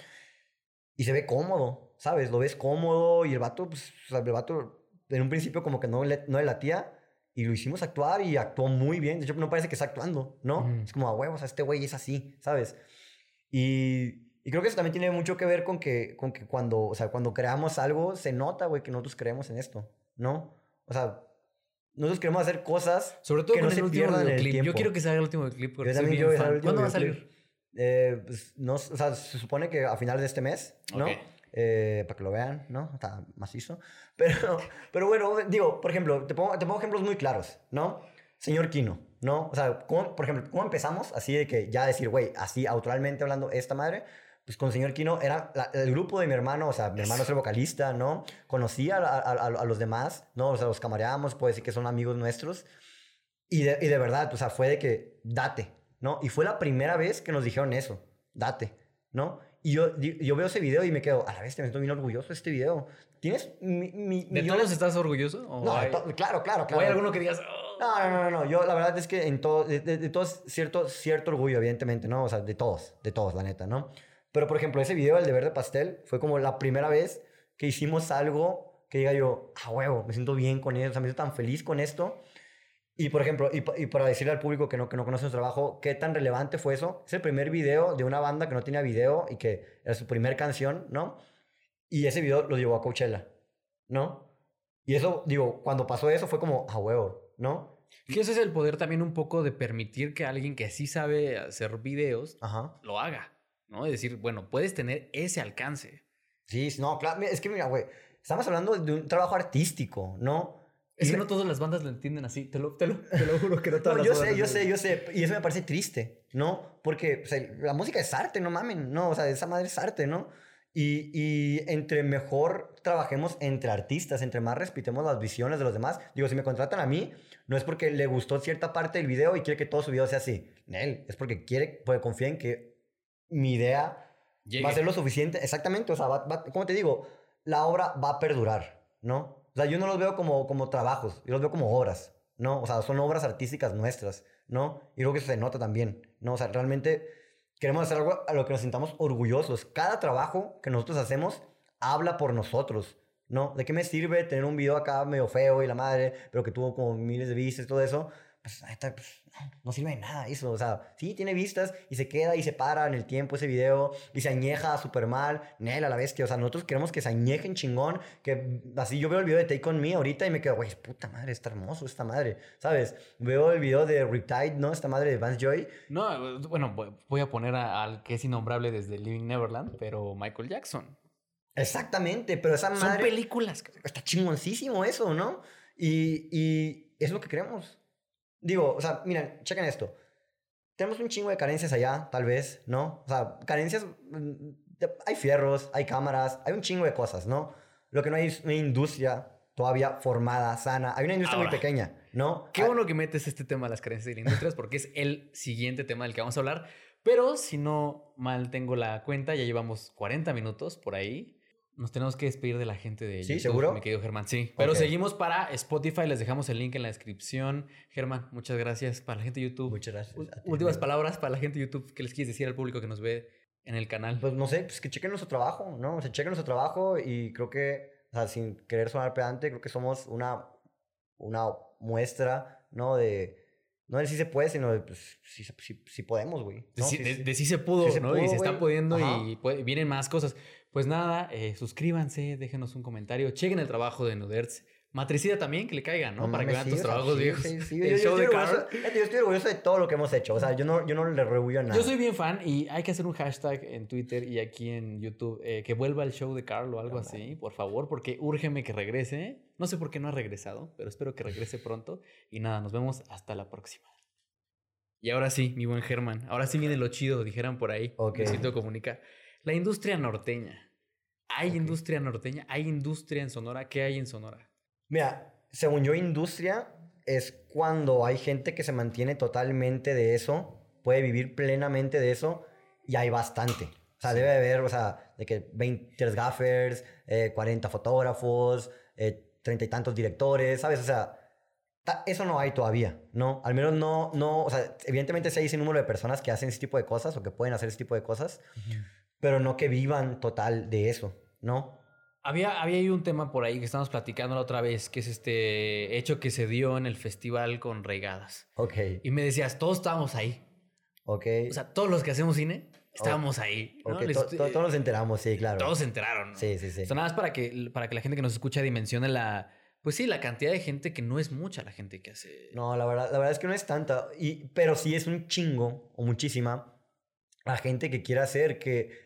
Y se ve cómodo, ¿sabes? Lo ves cómodo y el vato, pues, o sea, el vato en un principio como que no le, no le latía y lo hicimos actuar y actuó muy bien. De hecho, no parece que está actuando, ¿no? Ujú. Es como, a huevos, este güey es así, ¿sabes? Y, y creo que eso también tiene mucho que ver con que, con que cuando, o sea, cuando creamos algo, se nota, güey, que nosotros creemos en esto, ¿no? O sea, nosotros queremos hacer cosas Sobre todo que con no el se último pierdan el. Yo tiempo. quiero que salga el último porque Yo también quiero que salga fan. el último ¿Cuándo va a salir? Eh, pues, no, o sea, se supone que a finales de este mes, ¿no? Ok. Eh, para que lo vean, ¿no? Está macizo. Pero, pero bueno, digo, por ejemplo, te pongo, te pongo ejemplos muy claros, ¿no? Señor Kino, ¿no? O sea, ¿cómo- por ejemplo, ¿cómo empezamos? Así de que ya decir, güey, así autoralmente hablando, esta madre, pues con Señor Kino era la- el grupo de mi hermano, o sea, mi hermano es el vocalista, ¿no? Conocía a, a- a- a los demás, ¿no? O sea, los camareamos, puede decir que son amigos nuestros. Y de, y de verdad, o sea, fue de que date, ¿no? Y fue la primera vez que nos dijeron eso, date, ¿no? Y yo, yo veo ese video y me quedo, a la vez, me siento bien orgulloso de este video. ¿Tienes mi, mi- ¿De millones- todos estás orgulloso? ¿O No, hay, to- claro, claro, o claro. hay alguno que digas... "Oh"? No, no, no, no, yo la verdad es que en todo, de, de- de todos, cierto, cierto orgullo, evidentemente, ¿no? O sea, de todos, de todos, la neta, ¿no? Pero, por ejemplo, ese video, el de Verde Pastel, fue como la primera vez que hicimos algo que diga yo, a huevo, me siento bien con eso, o sea, me siento tan feliz con esto. Y, por ejemplo, y, y para decirle al público que no, que no conoce nuestro trabajo, qué tan relevante fue eso. Es el primer video de una banda que no tenía video y que era su primer canción, ¿no? Y ese video lo llevó a Coachella, ¿no? Y eso, digo, cuando pasó eso fue como, a huevo, ¿no? Que ese es el poder también un poco de permitir que alguien que sí sabe hacer videos Ajá. lo haga, ¿no? Es decir, bueno, puedes tener ese alcance. Sí, sí, no, claro. Es que mira, güey, estamos hablando de un trabajo artístico, ¿no? Es que no todas las bandas lo entienden así, te lo, te lo, te lo juro que no todas No, las yo bandas sé, yo sé, yo sé. Y eso me parece triste, ¿no? Porque o sea, la música es arte, no mamen, ¿no? O sea, esa madre es arte, ¿no? Y, y entre mejor trabajemos entre artistas, entre más respetemos las visiones de los demás. Digo, si me contratan a mí, no es porque le gustó cierta parte del video y quiere que todo su video sea así. Él, es porque quiere, porque confía en que mi idea Llegue. va a ser lo suficiente. Exactamente, o sea, va, va- como te digo, la obra va a perdurar, ¿no? O sea, yo no los veo como, como trabajos, yo los veo como obras, ¿no? O sea, son obras artísticas nuestras, ¿no? Y creo que eso se nota también, ¿no? O sea, realmente queremos hacer algo a lo que nos sintamos orgullosos. Cada trabajo que nosotros hacemos habla por nosotros, ¿no? ¿De qué me sirve tener un video acá medio feo y la madre, pero que tuvo como miles de vistas y todo eso? pues, pues no, sirve de nada eso. O sea, sí, tiene vistas y se queda y se para en el tiempo ese video y se añeja súper mal. Nel, a la bestia. O sea, nosotros queremos que se añejen chingón. Que así yo veo el video de Take On Me ahorita y me quedo, güey, puta madre, está hermoso esta madre. ¿Sabes? Veo el video de Riptide, ¿no? Esta madre de Vance Joy. No, bueno, voy a poner al que es innombrable desde Living Neverland, pero Michael Jackson. Exactamente, pero esa madre. Son películas. Está chingoncísimo eso, ¿no? Y, y es lo que queremos. Digo, o sea, miren, chequen esto. Tenemos un chingo de carencias allá, tal vez, ¿no? O sea, carencias. Mm, hay fierros, hay cámaras, hay un chingo de cosas, ¿no? Lo que no hay es una industria todavía formada, sana. Hay una industria muy pequeña, ¿no? Qué bueno que metes este tema de las carencias de la industria, porque es el siguiente tema del que vamos a hablar. Pero si no mal tengo la cuenta, ya llevamos 40 minutos por ahí. Nos tenemos que despedir de la gente de ¿Sí, seguro? mi querido Germán. Sí, pero seguimos para Spotify. Les dejamos el link en la descripción. Germán, muchas gracias para la gente de YouTube. Muchas gracias. Últimas palabras para la gente de YouTube. ¿Qué les quieres decir al público que nos ve en el canal? Pues no sé, pues que chequen nuestro trabajo, ¿no? O sea, chequen nuestro trabajo y creo que, o sea, sin querer sonar pedante, creo que somos una, una muestra, ¿no? De, no de si se puede, sino de pues, si, podemos, güey. De, si se pudo, ¿no? y se está pudiendo y vienen más cosas. Pues nada, eh, suscríbanse, déjenos un comentario, chequen el trabajo de Nuderts. Matricida también, que le caigan, ¿no? Para que vean tus trabajos viejos. Sí, sí, yo, estoy orgulloso, de todo lo que hemos hecho. O sea, yo no, yo no le rehuyo a nada. Yo soy bien fan y hay que hacer un hashtag en Twitter y aquí en YouTube eh, que vuelva el show de Carl o algo así, por favor, porque úrgeme que regrese. No sé por qué no ha regresado, pero espero que regrese pronto. Y nada, nos vemos hasta la próxima. Y ahora sí, mi buen Germán, ahora sí viene lo chido, dijeran por ahí. Ok. siento comunica. La industria norteña. ¿Hay industria norteña? ¿Hay industria en Sonora? ¿Qué hay en Sonora? Mira, según yo, industria es cuando hay gente que se mantiene totalmente de eso, puede vivir plenamente de eso, y hay bastante. O sea, debe haber, o sea, de que 20 gaffers, 40 eh, fotógrafos, eh, treinta y tantos directores, ¿sabes? O sea, eso no hay todavía, ¿no? Al menos no, no, o sea, evidentemente sí hay ese número de personas que hacen ese tipo de cosas o que pueden hacer ese tipo de cosas, pero no que vivan total de eso, ¿no? Había, había ahí un tema por ahí que estábamos platicando la otra vez, que es este hecho que se dio en el festival con Reigadas. Ok. Y me decías, todos estábamos ahí. Ok. O sea, todos los que hacemos cine estábamos ahí. todos nos enteramos, sí, claro. Todos se enteraron. Sí, sí, sí. O sea, nada más para que, para que la gente que nos escucha dimensione la... Pues sí, la cantidad de gente que no es mucha la gente que hace... No, la verdad, la verdad es que no es tanta. Y, pero sí es un chingo o muchísima la gente que quiere hacer que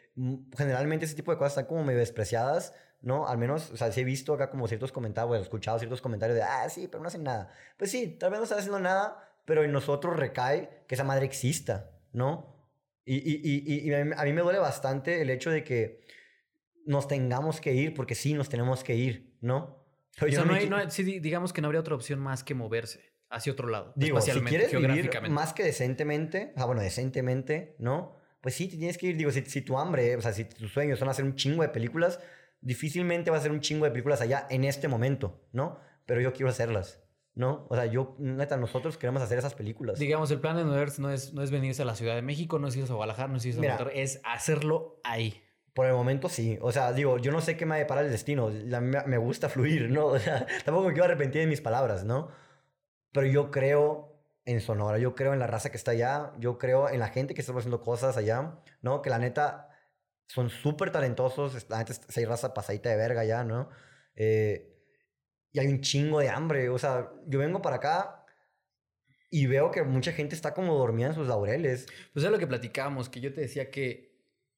generalmente ese tipo de cosas están como medio despreciadas, ¿no? Al menos, o sea, sí he visto acá como ciertos comentarios, bueno, he escuchado ciertos comentarios de, ah, sí, pero no hacen nada. Pues sí, tal vez no están haciendo nada, pero en nosotros recae que esa madre exista, ¿no? Y, y, y, y a mí me duele bastante el hecho de que nos tengamos que ir, porque sí nos tenemos que ir, ¿no? o sea, no, hay, no sí, digamos que no habría otra opción más que moverse hacia otro lado. Digo, si quieres vivir más que decentemente, o sea, bueno, decentemente, ¿no? Pues sí, te tienes que ir. Digo, si, si tu hambre, o sea, si tus sueños son hacer un chingo de películas, difícilmente vas a hacer un chingo de películas allá en este momento, ¿no? Pero yo quiero hacerlas. ¿no? O sea, yo, neta, nosotros queremos hacer esas películas. Digamos, el plan de Universe no es, no es venirse a la Ciudad de México, no es irse a Guadalajara, no es irse a Monterrey, es hacerlo ahí. Por el momento sí. O sea, digo, yo no sé qué me va a deparar el destino. La, me gusta fluir, ¿no? O sea, tampoco me quiero arrepentir de mis palabras, ¿no? Pero yo creo en Sonora. Yo creo en la raza que está allá, yo creo en la gente que está haciendo cosas allá, ¿no? Que la neta son súper talentosos, la neta hay raza pasadita de verga allá, ¿no? Eh, y hay un chingo de hambre, o sea, yo vengo para acá y veo que mucha gente está como dormida en sus laureles. Pues es lo que platicábamos, que yo te decía que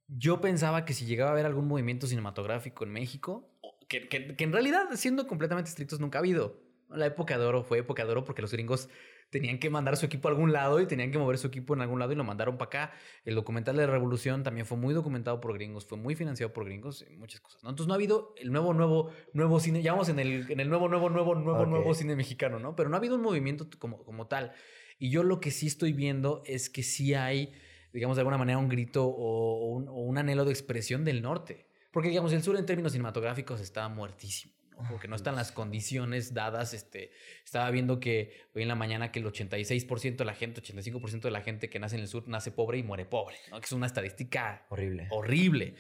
yo pensaba que si llegaba a haber algún movimiento cinematográfico en México, que, que, que en realidad, siendo completamente estrictos, nunca ha habido. La época de oro fue época de oro porque los gringos tenían que mandar su equipo a algún lado y tenían que mover su equipo en algún lado y lo mandaron para acá. El documental de la Revolución también fue muy documentado por gringos, fue muy financiado por gringos, muchas cosas. ¿no? Entonces no ha habido el nuevo, nuevo, nuevo cine, ya vamos en el, en el nuevo, nuevo, nuevo, nuevo, nuevo cine mexicano, ¿no? Pero no ha habido un movimiento como, como tal. Y yo lo que sí estoy viendo es que sí hay, digamos, de alguna manera un grito o un, o un anhelo de expresión del norte. Porque, digamos, el sur en términos cinematográficos está muertísimo porque no están las condiciones dadas. Este, estaba viendo que hoy en la mañana que el 86% de la gente, 85% de la gente que nace en el sur nace pobre y muere pobre, ¿no? que es una estadística horrible. horrible.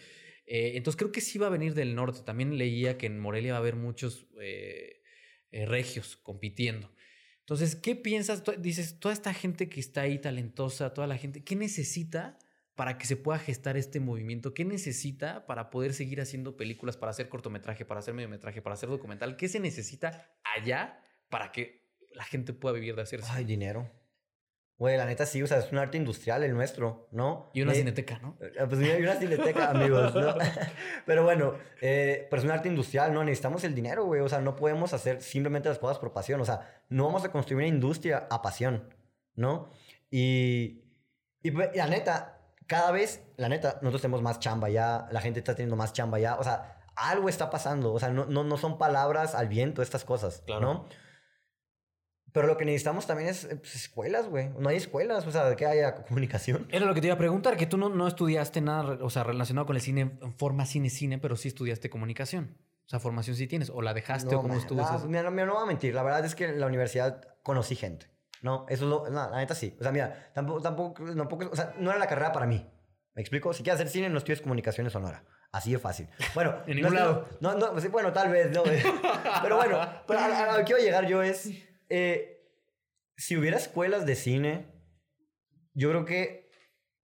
Eh, entonces creo que sí va a venir del norte. También leía que en Morelia va a haber muchos eh, eh, regios compitiendo. Entonces, ¿qué piensas? Dices, toda esta gente que está ahí talentosa, toda la gente, ¿qué necesita para que se pueda gestar este movimiento? ¿Qué necesita para poder seguir haciendo películas, para hacer cortometraje, para hacer mediometraje, para hacer documental? ¿Qué se necesita allá para que la gente pueda vivir de hacer Ay, dinero. Güey, la neta sí, o sea, es un arte industrial el nuestro, ¿no? Y una Eh, cineteca, ¿no? eh, Pues mira, hay una cineteca, amigos, ¿no? Pero bueno, eh, pero es un arte industrial, ¿no? Necesitamos el dinero, güey. O sea, no podemos hacer simplemente las cosas por pasión. O sea, no vamos a construir una industria a pasión, ¿no? Y, y pues, la neta, cada vez, la neta, nosotros tenemos más chamba ya, la gente está teniendo más chamba ya. O sea, algo está pasando. O sea, no, no, no son palabras al viento estas cosas, Claro. ¿no? Pero lo que necesitamos también es pues, escuelas, güey. No hay escuelas, o sea, que haya comunicación. Era lo que te iba a preguntar, que tú no, no estudiaste nada, o sea, relacionado con el cine en forma cine-cine, pero sí estudiaste comunicación. O sea, formación sí tienes, o la dejaste, o cómo man, estuvo no, eso. mira, no, mira, no voy a mentir. La verdad es que en la universidad conocí gente. No, eso es lo. No, la neta sí. O sea, mira, tampoco, tampoco, tampoco. O sea, no era la carrera para mí. ¿Me explico? Si quieres hacer cine, no estudies comunicaciones sonora. Así de fácil. Bueno, En no ningún que- lado. No, no, pues bueno, tal vez, no. pero bueno, pero a, a lo que quiero llegar yo es. eh, si hubiera escuelas de cine, yo creo que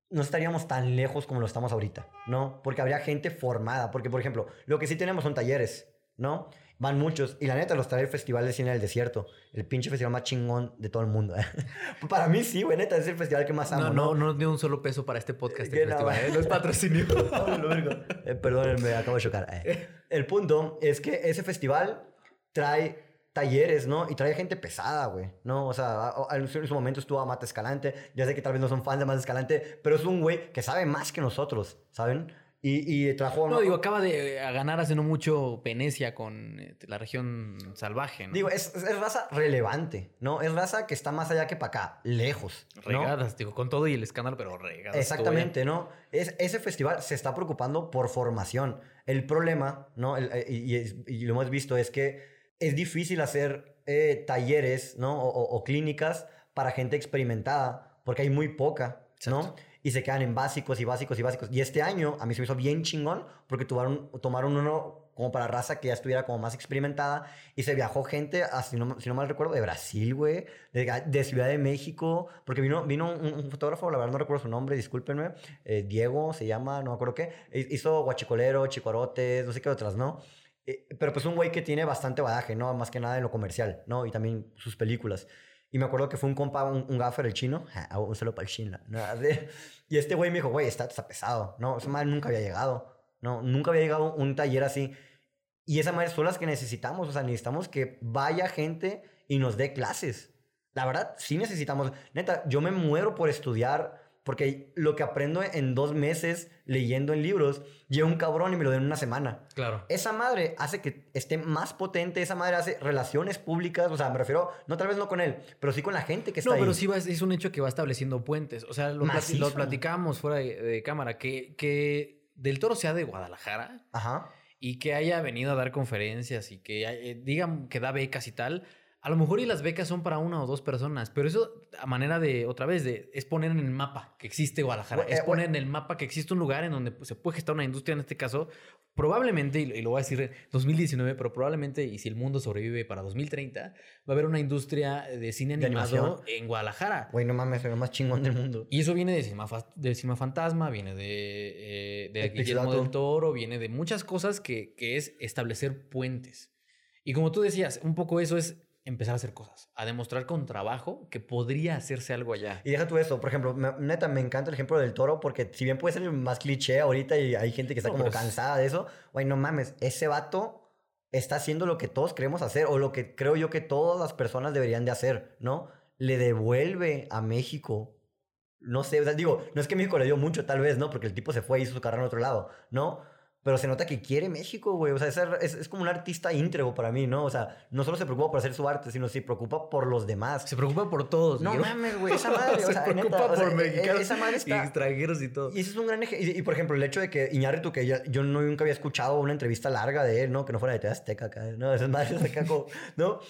no estaríamos tan lejos como lo estamos ahorita, ¿no? Porque habría gente formada. Porque, por ejemplo, lo que sí tenemos son talleres, ¿no? Van muchos. Y la neta, los trae el Festival de Cine del Desierto. El pinche festival más chingón de todo el mundo. para mí sí, güey, neta, es el festival que más amo, No, ¿no? no, no dio un solo peso para este podcast. Que Este no, festival, ¿eh? No es patrocinio. Eh, perdónenme, acabo de chocar. Eh, El punto es que ese festival trae talleres, ¿no? Y trae gente pesada, güey, ¿no? O sea, en su momento estuvo Amata Escalante. Ya sé que tal vez no son fans de Amata Escalante, pero es un güey que sabe más que nosotros, ¿saben? Y, y trajo... No, digo, acaba de ganar hace no mucho Venecia con eh, la región salvaje, ¿no? Digo, es, es- raza relevante, ¿no? Es raza que está más allá que para acá, lejos. ¿no? regadas, digo, con todo y el escándalo, pero regadas. Exactamente, ¿no? Es, ese festival se está preocupando por formación. El problema, ¿no? El- eh, y, y y lo hemos visto, es que es difícil hacer eh, talleres, ¿no? O, o- o clínicas para gente experimentada, porque hay muy poca, ¿no? Exacto. Y se quedan en básicos y básicos y básicos. Y este año a mí se me hizo bien chingón porque tomaron, tomaron uno como para raza que ya estuviera como más experimentada y se viajó gente, a, si, no, si no mal recuerdo, de Brasil, güey, de, de Ciudad de México, porque vino, vino un, un fotógrafo, la verdad no recuerdo su nombre, discúlpenme, eh, Diego se llama, no me acuerdo qué, hi- hizo Guachicolero, Chicorotes, no sé qué otras, ¿no? Eh, pero pues un güey que tiene bastante badaje, ¿no? Más que nada en lo comercial, ¿no? Y también sus películas. Y me acuerdo que fue un compa, un, un gaffer, el chino. ja, Un saludo para el chino. ¿no? Y este güey me dijo, güey, está, está pesado. No, esa madre nunca había llegado. No, nunca había llegado un taller así. Y esa madre son las que necesitamos. O sea, necesitamos que vaya gente y nos dé clases. La verdad, sí necesitamos. Neta, yo me muero por estudiar. Porque lo que aprendo en dos meses leyendo en libros, llega un cabrón y me lo da en una semana. Claro. Esa madre hace que esté más potente, esa madre hace relaciones públicas, o sea, me refiero, no tal vez no con él, pero sí con la gente que está No, ahí. pero sí va, es un hecho que va estableciendo puentes. O sea, lo, lo platicábamos fuera de, de cámara, que, que Del Toro sea de Guadalajara Ajá. y que haya venido a dar conferencias y que eh, digan que da becas y tal. A lo mejor y las becas son para una o dos personas, pero eso a manera de, otra vez, de, es poner en el mapa que existe Guadalajara. Güey, es eh, poner en el mapa que existe un lugar en donde pues, se puede gestar una industria, en este caso, probablemente, y lo- lo voy a decir en 2019, pero probablemente, y si el mundo sobrevive para 2030, va a haber una industria de cine De animado animación. en Guadalajara. Güey, no mames, soy el más chingón del mundo. Y eso viene de Cinema, de Cinema Fantasma, viene de, eh, de Guillermo del Toro, viene de muchas cosas que, que es establecer puentes. Y como tú decías, un poco eso es empezar a hacer cosas, a demostrar con trabajo que podría hacerse algo allá. Y deja tú eso, por ejemplo, me- neta, me encanta el ejemplo del toro porque si bien puede ser más cliché ahorita y hay gente que está No, como pero es- cansada de eso, güey, no mames, ese vato está haciendo lo que todos queremos hacer o lo que creo yo que todas las personas deberían de hacer, ¿no? Le devuelve a México, no sé, o sea, digo, no es que México le dio mucho tal vez, ¿no? Porque el tipo se fue y hizo su carrera en otro lado, ¿no? Pero se nota que quiere México, güey. O sea, es, es, es como un artista íntegro para mí, ¿no? O sea, no solo se preocupa por hacer su arte, sino se preocupa por los demás. Se preocupa por todos. No mames, güey, esa madre, o Se sea, preocupa neta, o sea, por e- e- mexicanos esa madre y está... extranjeros y todo. Y ese es un gran ejemplo. Y, y, por ejemplo, el hecho de que Iñárritu, que ya- yo no, nunca había escuchado una entrevista larga de él, ¿no? Que no fuera de TV Azteca acá, ¿no? Esas madres acá como, ¿no?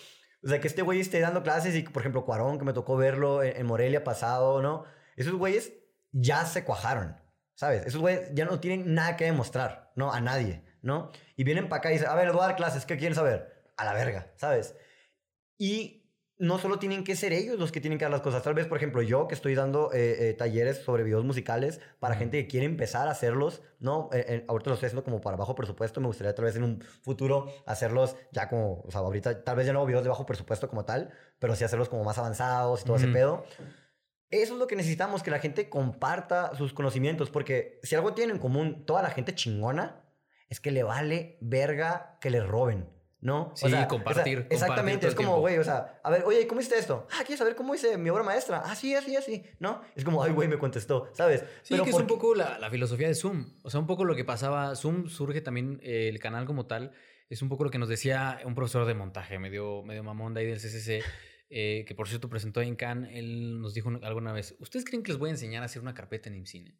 O sea, que este güey esté dando clases y, por ejemplo, Cuarón, que me tocó verlo en, en Morelia pasado, ¿no? Esos güeyes ya se cuajaron, ¿sabes? Esos güeyes ya no tienen nada que demostrar, ¿no? A nadie, ¿no? Y vienen para acá y dicen, a ver, les voy a dar clases, ¿qué quieren saber? A la verga, ¿sabes? Y no solo tienen que ser ellos los que tienen que dar las cosas. Tal vez, por ejemplo, yo que estoy dando eh, eh, talleres sobre videos musicales para gente que quiere empezar a hacerlos, ¿no? Eh, ahorita lo estoy haciendo como para bajo presupuesto. Me gustaría tal vez en un futuro hacerlos ya como, o sea, ahorita tal vez ya no videos de bajo presupuesto como tal, pero sí hacerlos como más avanzados y todo ese pedo. Eso es lo que necesitamos, que la gente comparta sus conocimientos, porque si algo tiene en común toda la gente chingona, es que le vale verga que le roben. ¿no? Sí, compartir, Exactamente, es como, güey, o sea, a ver, oye, ¿cómo hiciste esto? Ah, ¿quieres saber cómo hice mi obra maestra? Ah, sí, así, así, ¿no? Es como, ay, güey, me contestó, ¿sabes? Sí, Pero que es un poco la, la, filosofía de Zoom. O sea, un poco lo que pasaba, Zoom surge también, eh, el canal como tal, es un poco lo que nos decía un profesor de montaje, medio, medio mamón de ahí del CCC, eh, que por cierto presentó en Cannes, él nos dijo alguna vez, ¿ustedes creen que les voy a enseñar a hacer una carpeta en IMCINE?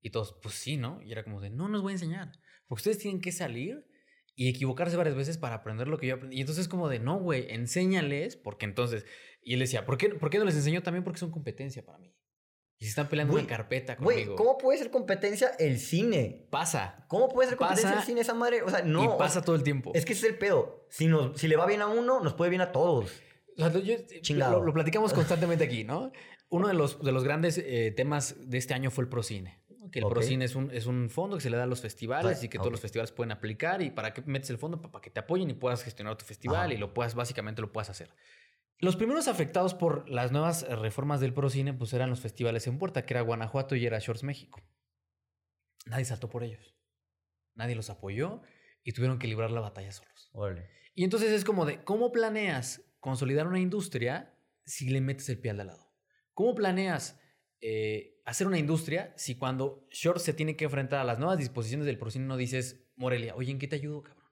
Y todos, pues sí, ¿no? Y era como de, no, nos voy a enseñar. Porque ustedes tienen que salir y equivocarse varias veces para aprender lo que yo aprendí. Y entonces como de, no, güey, enséñales, porque entonces... Y él decía, ¿por qué, ¿por qué no les enseño también? Porque son competencia para mí. Y se están peleando una carpeta conmigo. Güey, ¿cómo puede ser competencia el cine? Pasa. ¿Cómo puede ser competencia el cine esa madre? O sea, no. Y pasa todo el tiempo. Es que ese es el pedo. Si, nos, si le va bien a uno, nos puede bien a todos. O sea, yo, Chingado. Lo, platicamos constantemente aquí, ¿no? Uno de los, de los grandes eh, temas de este año fue el Procine que el Procine es un, es un fondo que se le da a los festivales y que todos los festivales pueden aplicar. ¿Y para qué metes el fondo? Para que te apoyen y puedas gestionar tu festival y lo puedas, básicamente lo puedas hacer. Los primeros afectados por las nuevas reformas del Procine pues eran los festivales en puerta, que era Guanajuato y era Shorts México. Nadie saltó por ellos. Nadie los apoyó y tuvieron que librar la batalla solos. Y entonces es como de, ¿cómo planeas consolidar una industria si le metes el pie al lado? ¿Cómo planeas eh, hacer una industria si cuando Short se tiene que enfrentar a las nuevas disposiciones del Procine no dices, Morelia, oye, ¿en qué te ayudo, cabrón?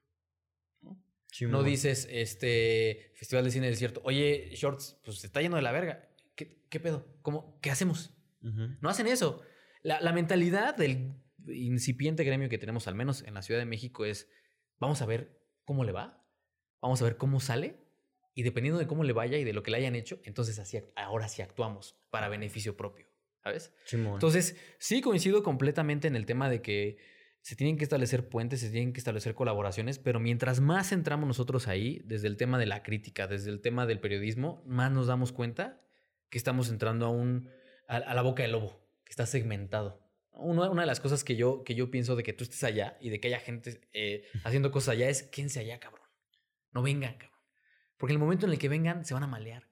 ¿No? dices, este, Festival de Cine del Desierto, oye, Shorts, pues se está yendo de la verga. ¿Qué, pedo? ¿Cómo? ¿Qué hacemos? No hacen eso. La, la, mentalidad del incipiente gremio que tenemos, al menos en la Ciudad de México, es, vamos a ver cómo le va, vamos a ver cómo sale, y dependiendo de cómo le vaya y de lo que le hayan hecho, entonces así, ahora sí actuamos para beneficio propio. ¿sabes? Entonces, sí coincido completamente en el tema de que se tienen que establecer puentes, se tienen que establecer colaboraciones, pero mientras más entramos nosotros ahí, desde el tema de la crítica, desde el tema del periodismo, más nos damos cuenta que estamos entrando a, un, a, la boca del lobo, que está segmentado. Una, una, de las cosas que yo, que yo pienso de que tú estés allá y de que haya gente eh, haciendo cosas allá es, quédense allá, cabrón. No vengan, cabrón. Porque en el momento en el que vengan, se van a malear.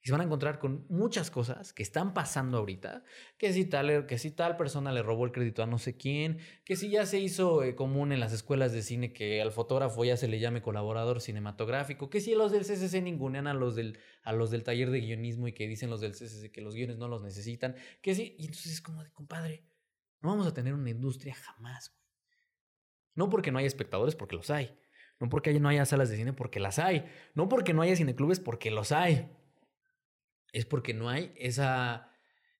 Y se van a encontrar con muchas cosas que están pasando ahorita, que si tal, que si tal persona le robó el crédito a no sé quién, que si ya se hizo eh, común en las escuelas de cine que al fotógrafo ya se le llame colaborador cinematográfico, que si los del CCC ningunean a los del, a los del taller de guionismo y que dicen los del CCC que los guiones no los necesitan, que sí, y entonces es como de, compadre, no vamos a tener una industria jamás, No porque no haya espectadores, porque los hay. No porque no haya salas de cine, porque las hay. No porque no haya cineclubes, porque los hay es porque no hay esa,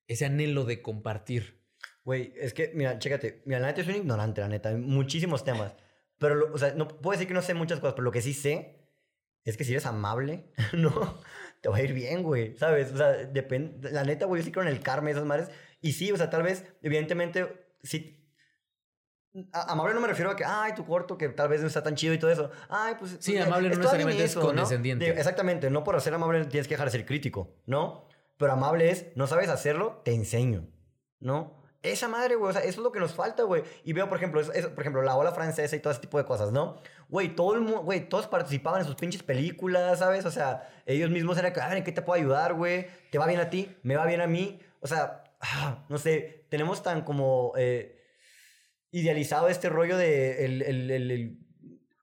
ese anhelo de compartir. Güey, es que, mira, chécate, mira, la neta es un ignorante, la neta, muchísimos temas. Pero, o sea, no puedo decir que no sé muchas cosas, pero lo que sí sé es que si eres amable, no, te va a ir bien, güey, ¿sabes? O sea, depende, la neta, güey, yo sí creo en el karma y esas madres. Y sí, o sea, tal vez, evidentemente, sí. Amable no me refiero a que, ay, tu corto, que tal vez no está tan chido y todo eso. Ay, pues. Sí, pues, amable no necesariamente es condescendiente. exactamente, no por ser amable tienes que dejar de ser crítico, ¿no? Pero amable es, no sabes hacerlo, te enseño, ¿no? Esa madre, güey, o sea, eso es lo que nos falta, güey. Y veo, por ejemplo, por ejemplo, la ola francesa y todo ese tipo de cosas, ¿no? Güey, todo el mundo, güey, todos participaban en sus pinches películas, ¿sabes? O sea, ellos mismos eran, a ver, ¿en qué te puedo ayudar, güey? ¿Te va bien a ti? ¿Me va bien a mí? O sea, ah, no sé, tenemos tan como eh, idealizado este rollo de el, el, el,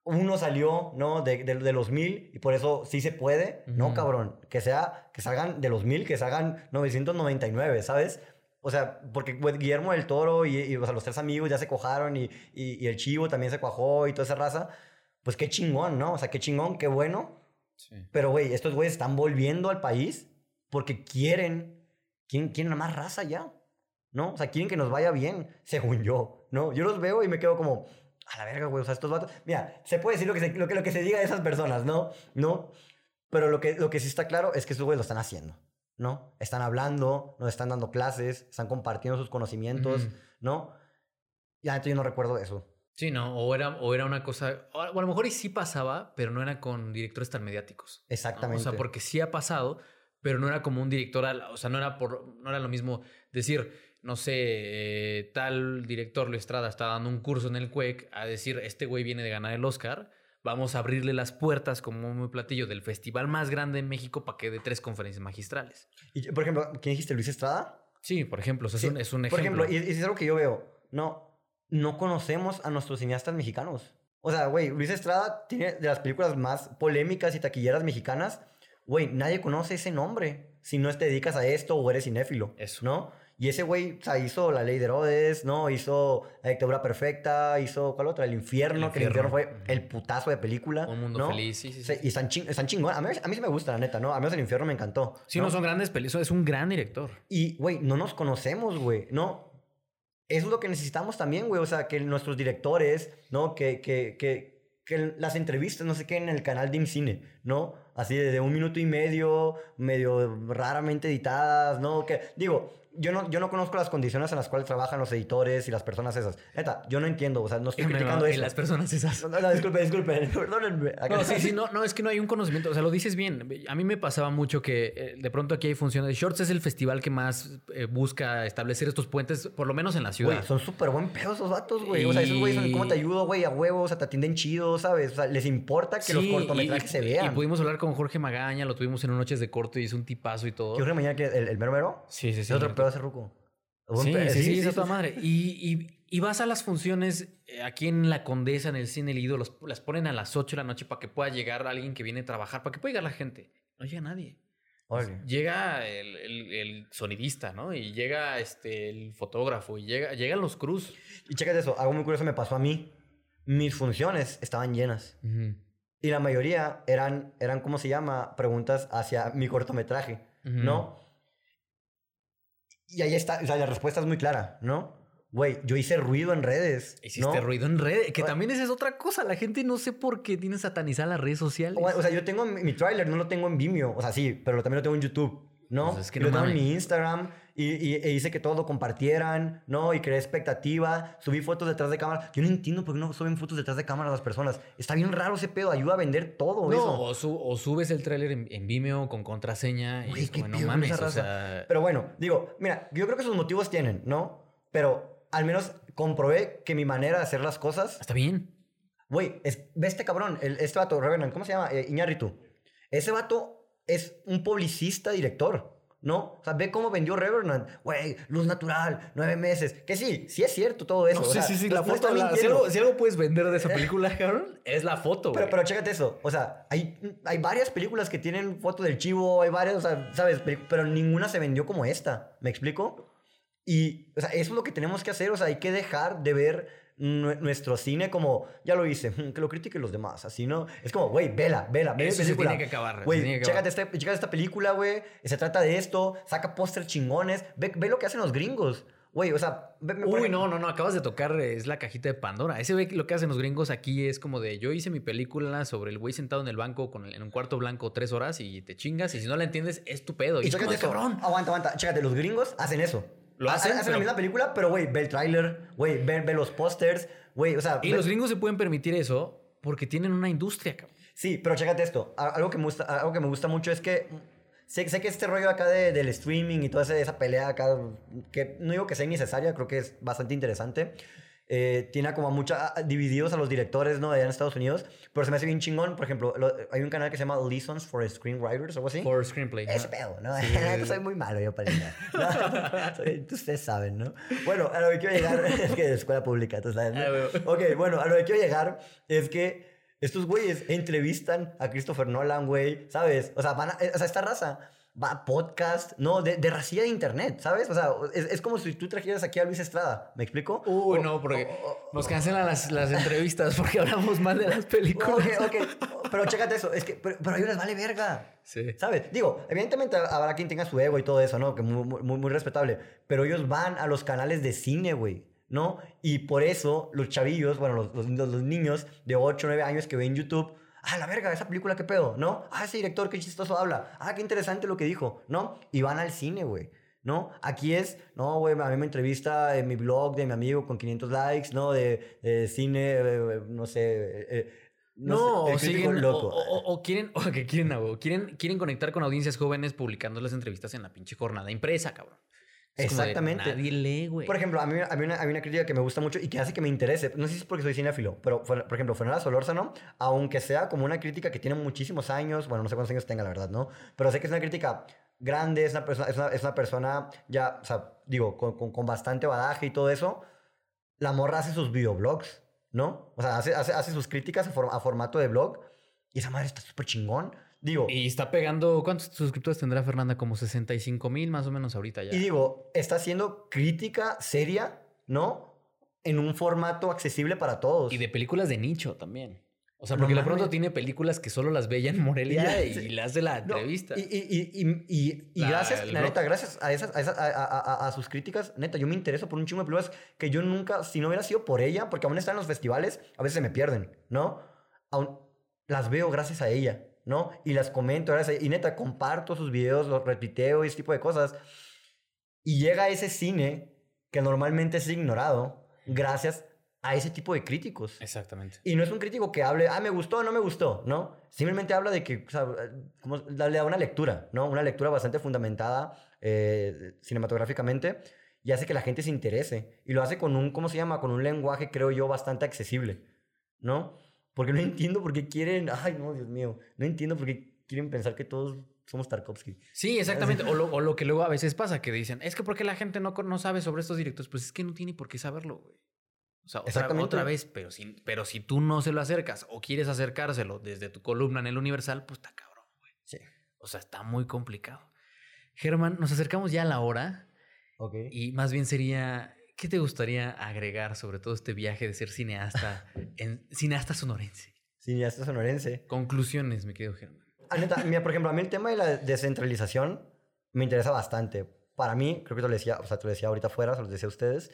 uno salió, ¿no? De, de, los mil y por eso sí se puede, ¿no, cabrón? Que sea, que salgan de los mil, que salgan 999, ¿sabes? O sea, porque Guillermo del Toro y, o sea, los tres amigos ya se cojaron y, y, el Chivo también se cuajó y toda esa raza. Pues qué chingón, ¿no? O sea, qué chingón, qué bueno. Sí. Pero, güey, estos güeyes están volviendo al país porque quieren, quieren, quieren más raza ya, ¿no? O sea, quieren que nos vaya bien, según yo, ¿no? Yo los veo y me quedo como, a la verga, güey, o sea, estos vatos, mira, se puede decir lo que se, lo que, lo que se diga de esas personas, ¿no? ¿No? Pero lo que, lo que sí está claro es que estos güeyes lo están haciendo, ¿no? Están hablando, nos están dando clases, están compartiendo sus conocimientos, ¿no? Ya, yo no recuerdo eso. Sí, no, o era, o era una cosa, o a lo mejor y sí pasaba, pero no era con directores tan mediáticos. Exactamente. O sea, porque sí ha pasado, pero no era como un director, o sea, no era, por, no era lo mismo decir, no sé, eh, tal director Luis Estrada está dando un curso en el CUEC a decir, este güey viene de ganar el Oscar, vamos a abrirle las puertas como un platillo del festival más grande en México para que dé tres conferencias magistrales. Y, por ejemplo, ¿quién dijiste? ¿Luis Estrada? Sí, por ejemplo, es, un, es, un, ejemplo. Por ejemplo, y, y es algo que yo veo, no, no conocemos a nuestros cineastas mexicanos. O sea, güey, Luis Estrada tiene de las películas más polémicas y taquilleras mexicanas. Güey, nadie conoce ese nombre si no te dedicas a esto o eres cinéfilo. Eso. ¿No? Y ese güey, o sea, hizo La Ley de Herodes, ¿no? Hizo La Dictadura Perfecta, hizo, ¿cuál otra? El Infierno, que el Infierno fue el putazo de película. Un mundo feliz, sí, sí, Y están, ching están. A mí, a mí sí me gusta, la neta, ¿no? A mí el Infierno me encantó. Sí, no, son grandes películas, es un gran director. Y, güey, no nos conocemos, güey, ¿no? eso es lo que necesitamos también, güey. O sea, que nuestros directores, ¿no? Que, que, que, que las entrevistas no se queden en el canal de IMCINE, ¿no? Así de, de un minuto y medio, medio raramente editadas, ¿no? Que, digo, yo no, yo no conozco las condiciones en las cuales trabajan los editores y las personas esas. Neta, yo no entiendo, o sea, no estoy criticando eso. Y las personas esas. No, no, disculpe, disculpe, perdónenme. No, sí, sí, no, no, es que no hay un conocimiento, o sea, lo dices bien. A mí me pasaba mucho que eh, de pronto aquí hay funciones. Shorts es el festival que más eh, busca establecer estos puentes, por lo menos en la ciudad. Güey, son súper buen pedo esos vatos, güey. O sea, esos güeyes son, ¿cómo te ayudo, güey? A huevos, o sea, te atienden chido, ¿sabes? O sea, les importa que los cortometrajes se vean. Y pudimos hablar con Jorge Magaña, lo tuvimos en un Noches de Corto y hizo un tipazo y todo. ¿Jorge Magaña, que el, el mero mero? Sí, sí, sí. otro pedo ese ruco. Sí, sí, sí, es madre. Y, y, vas a las funciones eh, aquí en La Condesa, en el Cine Lido, los, las ponen a las 8 de la noche para que pueda llegar alguien que viene a trabajar, para que pueda llegar la gente. No llega nadie. llega el, el, sonidista, ¿no? Y llega este, el fotógrafo, y llega, llegan los cruz. Y chécate eso, algo muy curioso me pasó a mí. Mis funciones estaban llenas. Y la mayoría eran, eran, ¿cómo se llama? Preguntas hacia mi cortometraje, ¿no? Y ahí está, o sea, la respuesta es muy clara, ¿no? Güey, yo hice ruido en redes. Hiciste ruido en redes, que también esa es otra cosa. La gente no sé por qué tiene satanizadas las redes sociales. O, sea, yo tengo mi, mi tráiler, no lo tengo en Vimeo. O sea, sí, pero también lo tengo en YouTube. ¿No? Pues es que lo tengo en mi Instagram y, e hice que todo lo compartieran, ¿no? Y creé expectativa, subí fotos detrás de cámara. Yo no entiendo por qué no suben fotos detrás de cámara las personas. Está bien raro ese pedo, ayuda a vender todo no, eso. O, subes el tráiler en, Vimeo con contraseña y es no mames, o sea... Pero bueno, digo, mira, yo creo que sus motivos tienen, ¿no? Pero al menos comprobé que mi manera de hacer las cosas... Está bien. Güey, ve este cabrón, el, este vato, Revenant, ¿cómo se llama? Eh, Iñárritu. Ese vato es un publicista director. ¿no? O sea, ve cómo vendió Revenant. Güey, luz natural, nueve meses. Que sí, sí es cierto todo eso. sí, sí, sí, la foto. si, algo, puedes vender de esa película, Cabrón, es la foto, Pero, pero chécate eso. O sea, hay, hay varias películas que tienen foto del chivo, hay varias, o sea, ¿sabes? Pero ninguna se vendió como esta. ¿Me explico? Y, o sea, eso es lo que tenemos que hacer. O sea, hay que dejar de ver nuestro cine como, ya lo hice, que lo critiquen los demás, así, ¿no? Es como, güey, vela, vela, vela. Eso se tiene que acabar. Güey, chécate, este, esta película, güey, se trata de esto, saca póster chingones, ve, ve, lo que hacen los gringos. Güey, o sea... Uy, no, no, no, acabas de tocar, es la cajita de Pandora. Ese ve lo que hacen los gringos aquí es como de, yo hice mi película sobre el güey sentado en el banco con en un cuarto blanco tres horas y te chingas y si no la entiendes, es tu pedo. Y, y chécate, cabrón. Aguanta, aguanta, chécate, los gringos hacen eso. Lo hacen, hacen, la misma película, pero güey, ve el tráiler, güey, ve, ve, los pósters, güey, o sea... Y los gringos se pueden permitir eso porque tienen una industria, cabrón. Sí, pero chécate esto, algo que me gusta, algo que me gusta mucho es que sé, sé que este rollo acá de, del streaming y toda esa, esa pelea acá, que no digo que sea innecesaria, creo que es bastante interesante, eh, tiene como mucha divididos a los directores, ¿no? allá en Estados Unidos, pero se me hace bien chingón. Por ejemplo, hay un canal que se llama Lessons for Screenwriters o algo así. For Screenplay. Es pedo, ¿no? Soy muy malo yo para eso. Ustedes saben, ¿no? Bueno, a lo que quiero llegar es que de escuela pública, tú sabes, ¿no? Ah, ok, bueno, a lo que quiero llegar es que estos güeyes entrevistan a Christopher Nolan, güey, ¿sabes? O sea, van a, o sea, esta raza va podcast, no, de, de racía de internet, ¿sabes? O sea, es, es, como si tú trajeras aquí a Luis Estrada, ¿me explico? Uy, no, porque nos cancelan las, las entrevistas porque hablamos mal de las películas. Ok, ok, pero chécate eso, es que, pero, pero hay unas vale verga. Sí. ¿Sabes? Digo, evidentemente habrá quien tenga su ego y todo eso, ¿no? Que muy, muy, muy respetable, pero ellos van a los canales de cine, güey. ¿No? Y por eso los chavillos, bueno, los, los, los niños de 8 o 9 años que ven YouTube, ah, la verga, esa película, qué pedo, ¿no? Ah, ese director, qué chistoso habla. Ah, qué interesante lo que dijo, ¿no? Y van al cine, güey. ¿no? Aquí es, no, güey, a mí me entrevista en mi blog de mi amigo con 500 likes, ¿no? De, de cine, eh, no sé. eh, No, sé, o, siguen- loco. o, o- o quieren, o que quieren, quieren, quieren conectar con audiencias jóvenes publicando las entrevistas en la pinche jornada impresa, cabrón. Es como de, Exactamente. nadie lee, güey. Por ejemplo, a mí, a mí una, hay una crítica que me gusta mucho y que hace que me interese. No sé si es porque soy cinéfilo, pero por por ejemplo, Fernanda Solórzano, aunque sea como una crítica que tiene muchísimos años, bueno, no sé cuántos años tenga, la verdad, ¿no? Pero sé que es una crítica grande, es una persona, es una, es una persona ya, o sea, digo, con, con, con bastante badaje y todo eso. La morra hace sus videoblogs, ¿no? O sea, hace, hace, hace sus críticas a, for- a formato de blog y esa madre está súper chingón. Digo, Y está pegando. ¿Cuántos suscriptores tendrá Fernanda? Como 65 mil más o menos ahorita ya. Y digo, está haciendo crítica seria, ¿no? En un formato accesible para todos. Y de películas de nicho también. O sea, No porque de pronto tiene películas que solo las ve ella en Morelia y le hace la No, entrevista. Y, y, y, y, La- gracias, la neta, gracias a, esas, a, esas- a, a- a- a sus críticas, neta, yo me intereso por un chingo de películas que yo nunca, si no hubiera sido por ella, porque aún están en los festivales, a veces se me pierden, ¿no? Aún las veo gracias a ella, ¿no? Y las comento. Y neta, comparto sus videos, los repiteo y ese tipo de cosas. Y llega ese cine que normalmente es ignorado gracias a ese tipo de críticos. Exactamente. Y no es un crítico que hable, ah, me gustó no me gustó, ¿no? Simplemente habla de que, o sea, como, le da una lectura, ¿no? Una lectura bastante fundamentada eh, cinematográficamente y hace que la gente se interese. Y lo hace con un, ¿cómo se llama? Con un lenguaje, creo yo, bastante accesible, ¿no? Porque no entiendo por qué quieren, ay, no, Dios mío, no entiendo por qué quieren pensar que todos somos Tarkovsky. Sí, exactamente. O lo, o lo que luego a veces pasa, que dicen, es que porque la gente no, no sabe sobre estos directos, pues es que no tiene por qué saberlo, güey. O sea, otra vez, pero si, pero si tú no se lo acercas o quieres acercárselo desde tu columna en el Universal, pues está cabrón, güey. Sí. O sea, está muy complicado. Germán, nos acercamos ya a la hora Ok. y más bien sería, ¿qué te gustaría agregar sobre todo este viaje de ser cineasta, en, cineasta sonorense? Cineasta sonorense. Conclusiones, mi querido Germán. Neta, mira, por ejemplo, a mí el tema de la descentralización me interesa bastante. Para mí, creo que te lo decía, o sea, te lo decía ahorita afuera, se los decía a ustedes,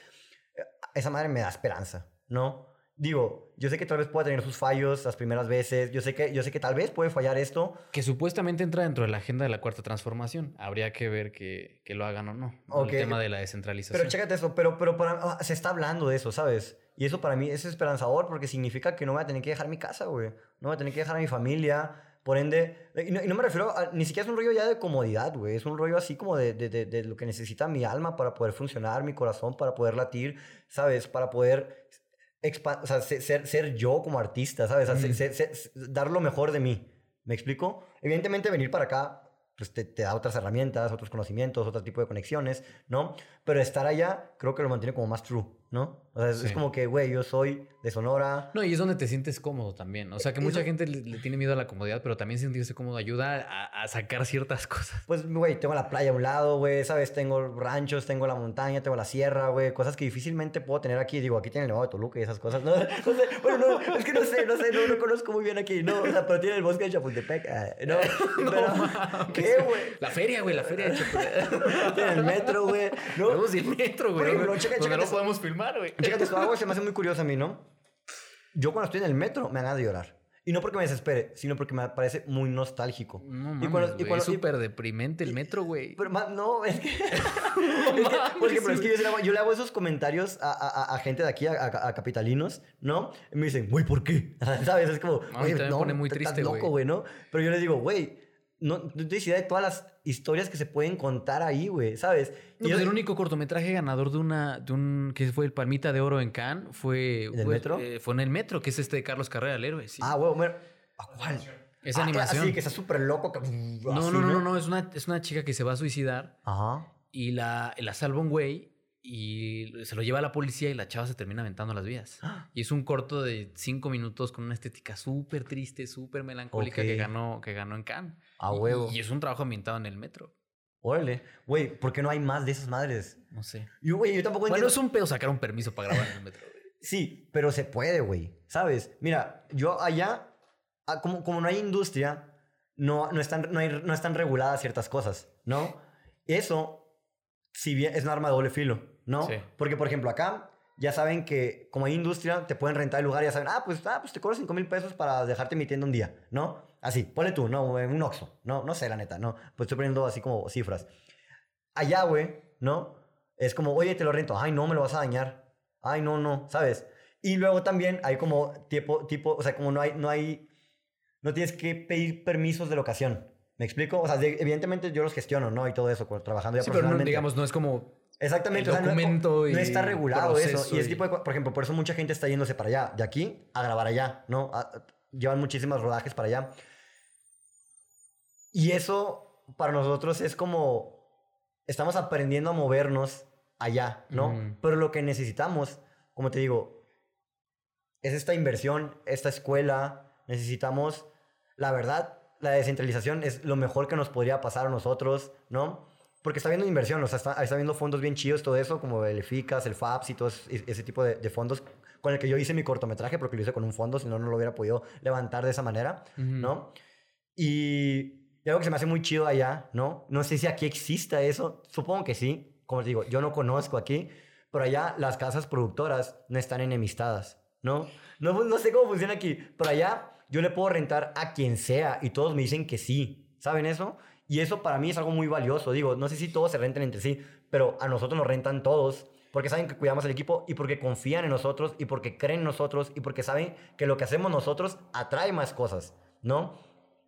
esa madre me da esperanza, ¿no? Digo, yo sé que tal vez pueda tener sus fallos las primeras veces, yo sé que, yo sé que tal vez puede fallar esto, Que supuestamente entra dentro de la agenda de la cuarta transformación. Habría que ver que, que lo hagan o no. ¿no? Ok. El tema de la descentralización. pero chécate eso, pero, pero para, ah, se está hablando de eso, ¿sabes? Y eso para mí es esperanzador porque significa que no voy a tener que dejar mi casa, güey. No voy a tener que dejar a mi familia. Por ende, y no, y no me refiero a, ni siquiera es un rollo ya de comodidad, güey. Es un rollo así como de, de, de, de lo que necesita mi alma para poder funcionar, mi corazón para poder latir, ¿sabes? Para poder o sea, ser, ser yo como artista, ¿sabes? O sea, dar lo mejor de mí. ¿Me explico? Evidentemente venir para acá pues te, te da otras herramientas, otros conocimientos, otro tipo de conexiones, ¿no? Pero estar allá creo que lo mantiene como más true, ¿no? O sea, es, como que, güey, yo soy de Sonora. No, y es donde te sientes cómodo también. O sea, que mucha gente le, le tiene miedo a la comodidad, pero también sentirse cómodo ayuda a, a sacar ciertas cosas. Pues, güey, tengo la playa a un lado, güey, ¿sabes? Tengo ranchos, tengo la montaña, tengo la sierra, güey, cosas que difícilmente puedo tener aquí. Digo, aquí tiene el Nevado de Toluca y esas cosas. No, no sé, bueno, no, es que no sé, no sé, no, no conozco muy bien aquí, no, o sea, pero tiene el bosque de Chapultepec, ah, no, pero, mames, ¿qué, güey. La feria, güey, la feria de Chapultepec. Tiene el metro, güey, no, Vamos el metro, güey. Donde- checa- checa no podemos filmar, güey. Chécate esto, algo que se me hace muy curioso a mí, ¿no? Yo cuando estoy en el metro me dan ganas de llorar. Y no porque me desespere, sino porque me parece muy nostálgico. No Y mames, cuando- y cuando- es súper deprimente el metro, güey. Pero no, es que... mames, ejemplo, es que yo, le hago- yo le hago esos comentarios a, a- a- gente de aquí, a, a- a capitalinos, ¿no? Y me dicen, güey, ¿por qué? ¿Sabes? Es como, No, güey, también me no, pone muy estás triste, loco, güey. güey, ¿no? Pero yo les digo, güey, no, no tienes idea de todas las historias que se pueden contar ahí, güey, ¿sabes? No, Y pues yo- el único cortometraje ganador de una, de un, que fue el Palmita de Oro en Cannes fue... ¿En el fue, metro? eh, fue en el metro, que es este de Carlos Carrera, el héroe, sí. Ah, güey, bueno, ¿a cuál? es Ah, animación. Así, que está súper loco. que- no, así, no, no, no, no, es una, es una chica que se va a suicidar Ajá. y la, la salva un güey y se lo lleva a la policía y la chava se termina aventando las vías. Y es un corto de cinco minutos con una estética súper triste, súper melancólica que Ok. ganó, que ganó en Cannes. A huevo. Y, es un trabajo ambientado en el metro. Órale. Güey, ¿por qué no hay más de esas madres? No sé. Yo, güey, yo tampoco Bueno, entiendo. es un pedo sacar un permiso para grabar en el metro. güey. Sí, pero se puede, güey. ¿Sabes? Mira, yo allá, ah, como, como no hay industria, no, no, están, no, hay, no están reguladas ciertas cosas, ¿no? Eso, si bien es un arma de doble filo, ¿no? Sí. Porque, por ejemplo, acá ya saben que como hay industria, te pueden rentar el lugar y ya saben, ah, pues, ah, pues te cobro 5 mil pesos para dejarte mi tienda un día, ¿no? Así, ponle tú, ¿no? En un Oxxo, ¿no? No sé, la neta, ¿no? Pues estoy poniendo así como cifras. allá, güey, ¿no? Es como, oye, te lo rento. Ay, no, me lo vas a dañar. Ay, no, no, ¿sabes? Y luego también hay como tipo, tipo, o sea, como no hay, no hay, no tienes que pedir permisos de locación. ¿Me explico? O sea, evidentemente yo los gestiono, ¿no? Y todo eso, trabajando ya sí, pero no, digamos, no es como Exactamente, documento no, está regulado eso. Y, es tipo por ejemplo, por eso mucha gente está yéndose para allá, de aquí a grabar allá, ¿no? Llevan muchísimas rodajes para allá. Y eso para nosotros es como estamos aprendiendo a movernos allá, ¿no? Pero lo que necesitamos, como te digo, es esta inversión, esta escuela, necesitamos, la verdad, la descentralización es lo mejor que nos podría pasar a nosotros, ¿no? Porque está viendo inversión, o sea, está, está viendo fondos bien chidos, todo eso, como el FICAS, el FAPS y todo ese, tipo de, fondos con el que yo hice mi cortometraje, porque lo hice con un fondo, si no, no lo hubiera podido levantar de esa manera, ¿no? Y, algo que se me hace muy chido allá, ¿no? No sé si aquí exista eso, supongo que sí, como te digo, yo no conozco aquí, pero allá las casas productoras no están enemistadas, ¿no? No, no sé cómo funciona aquí, pero allá yo le puedo rentar a quien sea y todos me dicen que sí, ¿saben eso? Y eso para mí es algo muy valioso. Digo, no sé si todos se renten entre sí, pero a nosotros nos rentan todos porque saben que cuidamos el equipo y porque confían en nosotros y porque creen en nosotros y porque saben que lo que hacemos nosotros atrae más cosas, ¿no?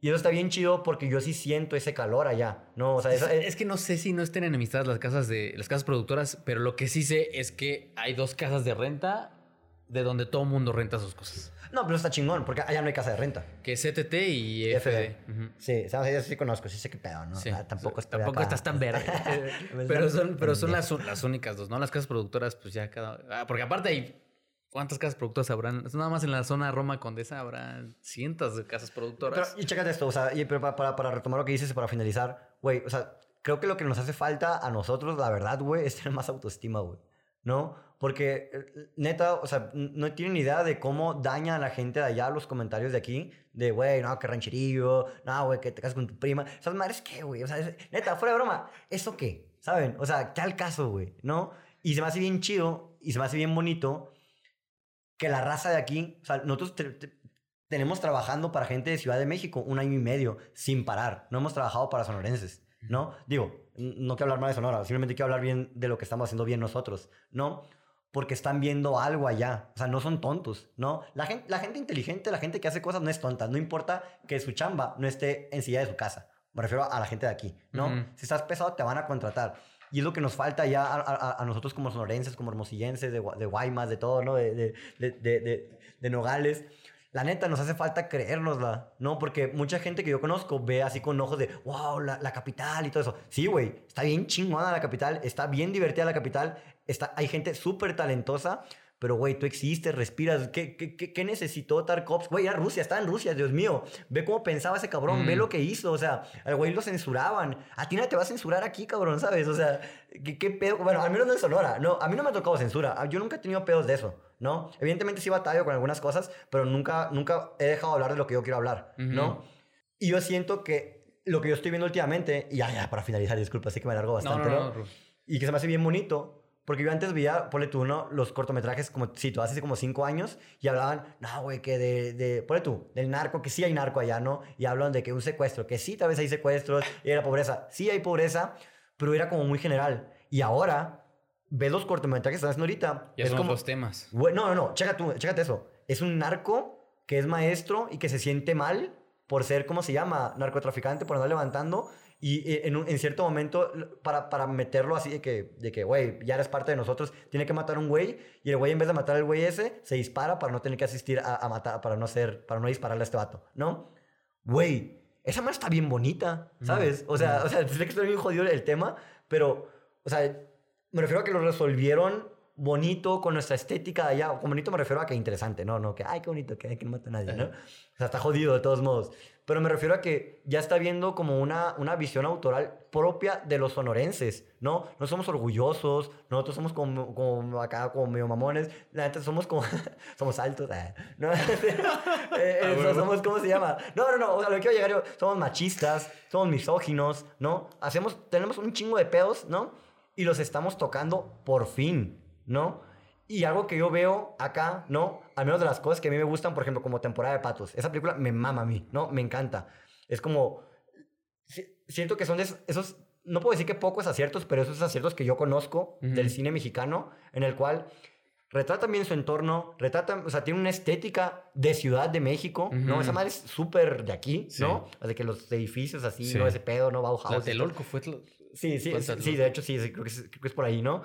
Y eso está bien chido porque yo sí siento ese calor allá, ¿no? O sea, es, es, que no sé si no estén enemistadas las casas de las casas productoras, pero lo que sí sé es que hay dos casas de renta de donde todo el mundo renta sus cosas. No, pero está chingón, porque allá no hay casa de renta. Que es CTT y FD. Sí, Sí, sí conozco, sí sé qué pedo, ¿no? Ah, tampoco, tampoco estás tan verde. pero son, pero son las, las únicas dos, ¿no? Las casas productoras, pues ya cada... Ah, porque aparte hay... ¿Cuántas casas productoras habrán? Nada más en la zona Roma Condesa habrá cientos de casas productoras. y chécate esto, o sea, y, pero para, para, retomar lo que dices y para finalizar, güey, o sea, creo que lo que nos hace falta a nosotros, la verdad, güey, es tener más autoestima, güey. ¿No? Porque, eh, neta, o sea, no tienen idea de cómo daña a la gente de allá los comentarios de aquí. De, güey, no, que rancherillo, no, güey, que te casas con tu prima. Esas madres, ¿qué, güey? O sea, neta, fuera de broma, ¿eso qué? ¿Saben? O sea, ¿qué al caso, güey? ¿No? Y se me hace bien chido y se me hace bien bonito que la raza de aquí, o sea, nosotros tenemos trabajando para gente de Ciudad de México un año y medio sin parar. No hemos trabajado para sonorenses, ¿no? Digo, no quiero hablar mal de Sonora, simplemente quiero hablar bien de lo que estamos haciendo bien nosotros, ¿no? Porque están viendo algo allá. O sea, no son tontos, ¿no? La gente, la gente inteligente, la gente que hace cosas no es tonta. No importa que su chamba no esté en silla de su casa. Me refiero a la gente de aquí, ¿no? Si estás pesado, te van a contratar. Y es lo que nos falta ya a, nosotros como sonorenses, como hermosillenses, de, de Guaymas, de todo, ¿no? De, de, de, de, Nogales. La neta, nos hace falta creérnosla, ¿no? Porque mucha gente que yo conozco ve así con ojos de, wow, la, la capital y todo eso. Sí, güey, está bien chingona la capital, está bien divertida la capital, está, hay gente súper talentosa, pero, güey, tú existes, respiras. ¿Qué, qué, qué, necesitó Tarkovsky? Güey, era Rusia, está en Rusia, Dios mío. Ve cómo pensaba ese cabrón, ve mm. lo que hizo. O sea, al güey lo censuraban. A ti nadie te va a censurar aquí, cabrón, ¿sabes? O sea, ¿qué, qué pedo? Bueno, al menos no en Sonora. No, a mí no me ha tocado censura. Yo nunca he tenido pedos de eso, ¿no? Evidentemente sí batallo con algunas cosas, pero nunca, nunca he dejado de hablar de lo que yo quiero hablar, ¿no? Y yo siento que lo que yo estoy viendo últimamente, y ya, ya, para finalizar, disculpa, sí que me alargo bastante, ¿no? y que se me hace bien bonito porque yo antes veía, ponle tú, ¿no? Los cortometrajes como, sí, tú hace como cinco años y hablaban, no, güey, que de, de, ponle tú, del narco, que sí hay narco allá, ¿no? Y hablan de que un secuestro, que sí, tal vez hay secuestros y la pobreza. Sí hay pobreza, pero era como muy general. Y ahora, ves los cortometrajes que están haciendo ahorita. Ya es son como, los temas. Güey, no, no, no, chécate, tú, chécate eso. Es un narco que es maestro y que se siente mal por ser, ¿cómo se llama? Narcotraficante, por andar levantando y eh, en, en cierto momento, para, para meterlo así de que, de que, güey, ya eres parte de nosotros, tiene que matar a un güey. Y el güey, en vez de matar al güey ese, se dispara para no tener que asistir a, a matar, para no ser, para no dispararle a este vato, ¿no? Güey, esa madre está bien bonita, ¿sabes? O sea, o sea, sé que estoy bien jodido el tema, pero, o sea, me refiero a que lo resolvieron bonito con nuestra estética de allá. Con bonito me refiero a que interesante, ¿no? No que, ay, qué bonito, que, que no mata a nadie, ¿no? O sea, está jodido de todos modos. Pero me refiero a que ya está viendo como una, una visión autoral propia de los sonorenses, ¿no? No somos orgullosos, nosotros somos como, como acá, como medio mamones, la gente somos como, somos altos, eh, ¿no? Eh, ah, somos, ¿cómo se llama? No, no, no, o sea, lo que quiero llegar yo, somos machistas, somos misóginos, ¿no? Hacemos, tenemos un chingo de pedos, ¿no? Y los estamos tocando por fin, ¿no? Y algo que yo veo acá, ¿no? Al menos de las cosas que a mí me gustan, por ejemplo, como temporada de patos. Esa película me mama a mí, ¿no? Me encanta. Es como... Siento que son esos, no puedo decir que pocos aciertos, pero esos aciertos que yo conozco del cine mexicano, en el cual retratan bien su entorno, retratan, o sea, tiene una estética de Ciudad de México, ¿no? Esa madre es súper de aquí, ¿no? De que los edificios así, ¿no? Ese pedo, ¿no? Bauhaus. La Telolco fue... Sí, sí, sí, de hecho sí, creo que, es, creo que es por ahí, ¿no?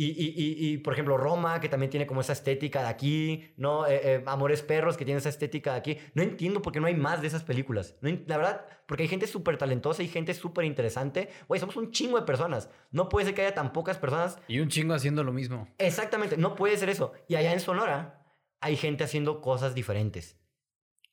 Y, y, y, por ejemplo, Roma, que también tiene como esa estética de aquí, ¿no? Eh, eh, Amores Perros, que tiene esa estética de aquí. No entiendo por qué no hay más de esas películas. No, la verdad, porque hay gente súper talentosa y gente súper interesante. Güey, somos un chingo de personas. No puede ser que haya tan pocas personas. Y un chingo haciendo lo mismo. Exactamente, no puede ser eso. Y allá en Sonora hay gente haciendo cosas diferentes.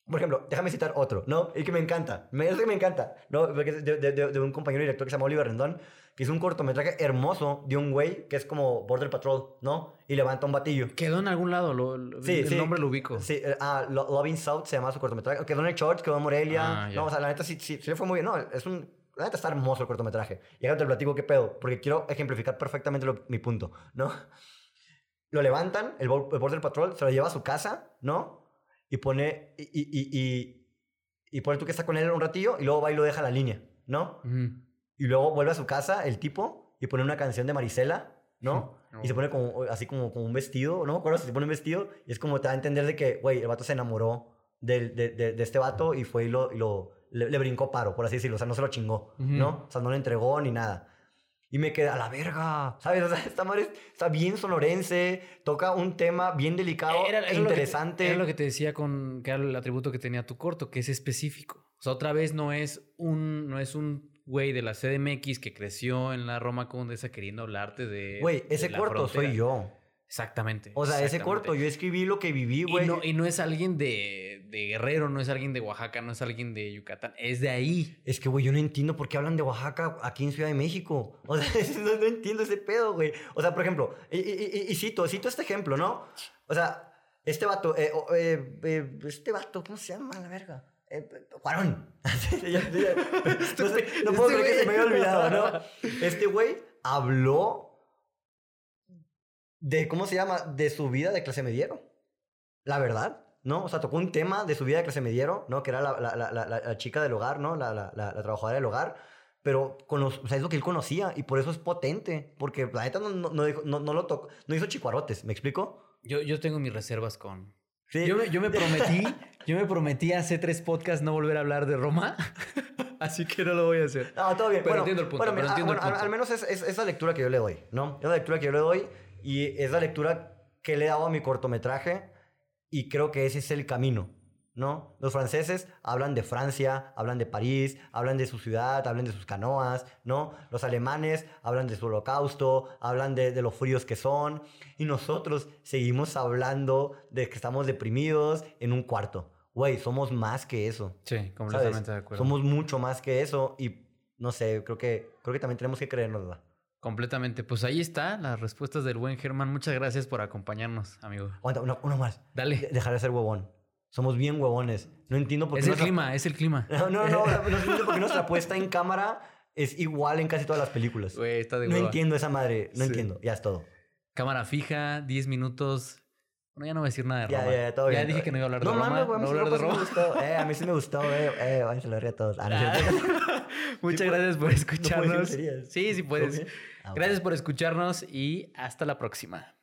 Por ejemplo, déjame citar otro, ¿no? Y que me encanta. Me, es que me encanta, ¿no? De, de, de, un compañero director que se llama Oliver Rendón que hizo un cortometraje hermoso de un güey que es como Border Patrol, ¿no? Y levanta un batillo. Quedó en algún lado, lo, sí, el nombre lo ubico. Sí, eh, ah, Loving South se llama su cortometraje. Quedó en el Church, quedó en Morelia. Ah, no, o sea, la neta sí, sí, sí fue muy bien. No, es un... La neta está hermoso el cortometraje. Y ahora te platico qué pedo, porque quiero ejemplificar perfectamente mi punto, ¿no? Lo levantan, el, Border Patrol se lo lleva a su casa, ¿no? Y pone... Y, y, y, y, pone tú que está con él un ratillo y luego va y lo deja a la línea, ¿no? Y luego vuelve a su casa el tipo y pone una canción de Marisela, ¿no? Y se pone como, así como, como un vestido, ¿no? Me acuerdo se pone un vestido y es como te da a entender de que, güey, el vato se enamoró de, de, de, este vato y fue y lo, y lo le, brincó paro, por así decirlo. O sea, no se lo chingó, ¿no? O sea, no le entregó ni nada. Y me queda a la verga, ¿sabes? O sea, esta madre está bien sonorense, toca un tema bien delicado e interesante. era lo que te decía con que era el atributo que tenía tu corto, que es específico. O sea, otra vez no es un, no es un güey de la CDMX que creció en la Roma Condesa queriendo hablarte de. Güey, ese corto soy yo. Exactamente. O sea, ese corto, yo escribí lo que viví, güey. Y no, y no es alguien de, de, Guerrero, no es alguien de Oaxaca, no es alguien de Yucatán, es de ahí. Es que, güey, yo no entiendo por qué hablan de Oaxaca aquí en Ciudad de México. O sea, no, no entiendo ese pedo, güey. O sea, por ejemplo, y, y, y, cito, cito este ejemplo, ¿no? O sea, este vato, eh, eh, eh, este vato, ¿cómo se llama la verga? Eh, Juarón. no, puedo creer que se me haya olvidado, ¿no? Este güey habló de, ¿cómo se llama? De su vida de clase mediero. La verdad, ¿no? O sea, tocó un tema de su vida de clase mediero, ¿no? Que era la, la, la, la chica del hogar, ¿no? La, trabajadora del hogar. Pero o sea, es lo que él conocía y por eso es potente. Porque la neta no, no, no, no lo tocó, no hizo chicuarotes, ¿me explico? Yo, yo tengo mis reservas con, yo, me, yo, me, prometí, yo me prometí hace tres podcasts no volver a hablar de Roma, así que no lo voy a hacer. No, todo bien. Pero entiendo el punto. Bueno, entiendo el punto. Al, menos es, es, la lectura que yo le doy, ¿no? Es la lectura que yo le doy y es la lectura que le he dado a mi cortometraje y creo que ese es el camino, ¿no? Los franceses hablan de Francia, hablan de París, hablan de su ciudad, hablan de sus canoas, ¿no? Los alemanes hablan de su holocausto, hablan de, de lo fríos que son, y nosotros seguimos hablando de que estamos deprimidos en un cuarto. Güey, somos más que eso. Sí, completamente de acuerdo. Somos mucho más que eso y no sé, creo que, creo que también tenemos que creernos, Completamente. Pues ahí está las respuestas del buen Germán. Muchas gracias por acompañarnos, amigo. Aguanta, uno, más. Dale. Dejar de ser huevón. Somos bien huevones. No entiendo por qué. Es el clima, es el clima. No, no, no. no entiendo por qué nuestra puesta en cámara es igual en casi todas las películas. Güey, está de No entiendo esa madre. No entiendo. Ya es todo. Cámara fija, 10 minutos. Bueno, ya no voy a decir nada de Roma. Ya, ya, todo ya dije que no iba a hablar de Roma. no, no, hablar de Roma. Eh, a mí sí me gustó, eh. Eh, váyanse a todos. Ah, ah. Muchas gracias por escucharnos. sí, sí puedes. Ah, gracias por escucharnos y hasta la próxima.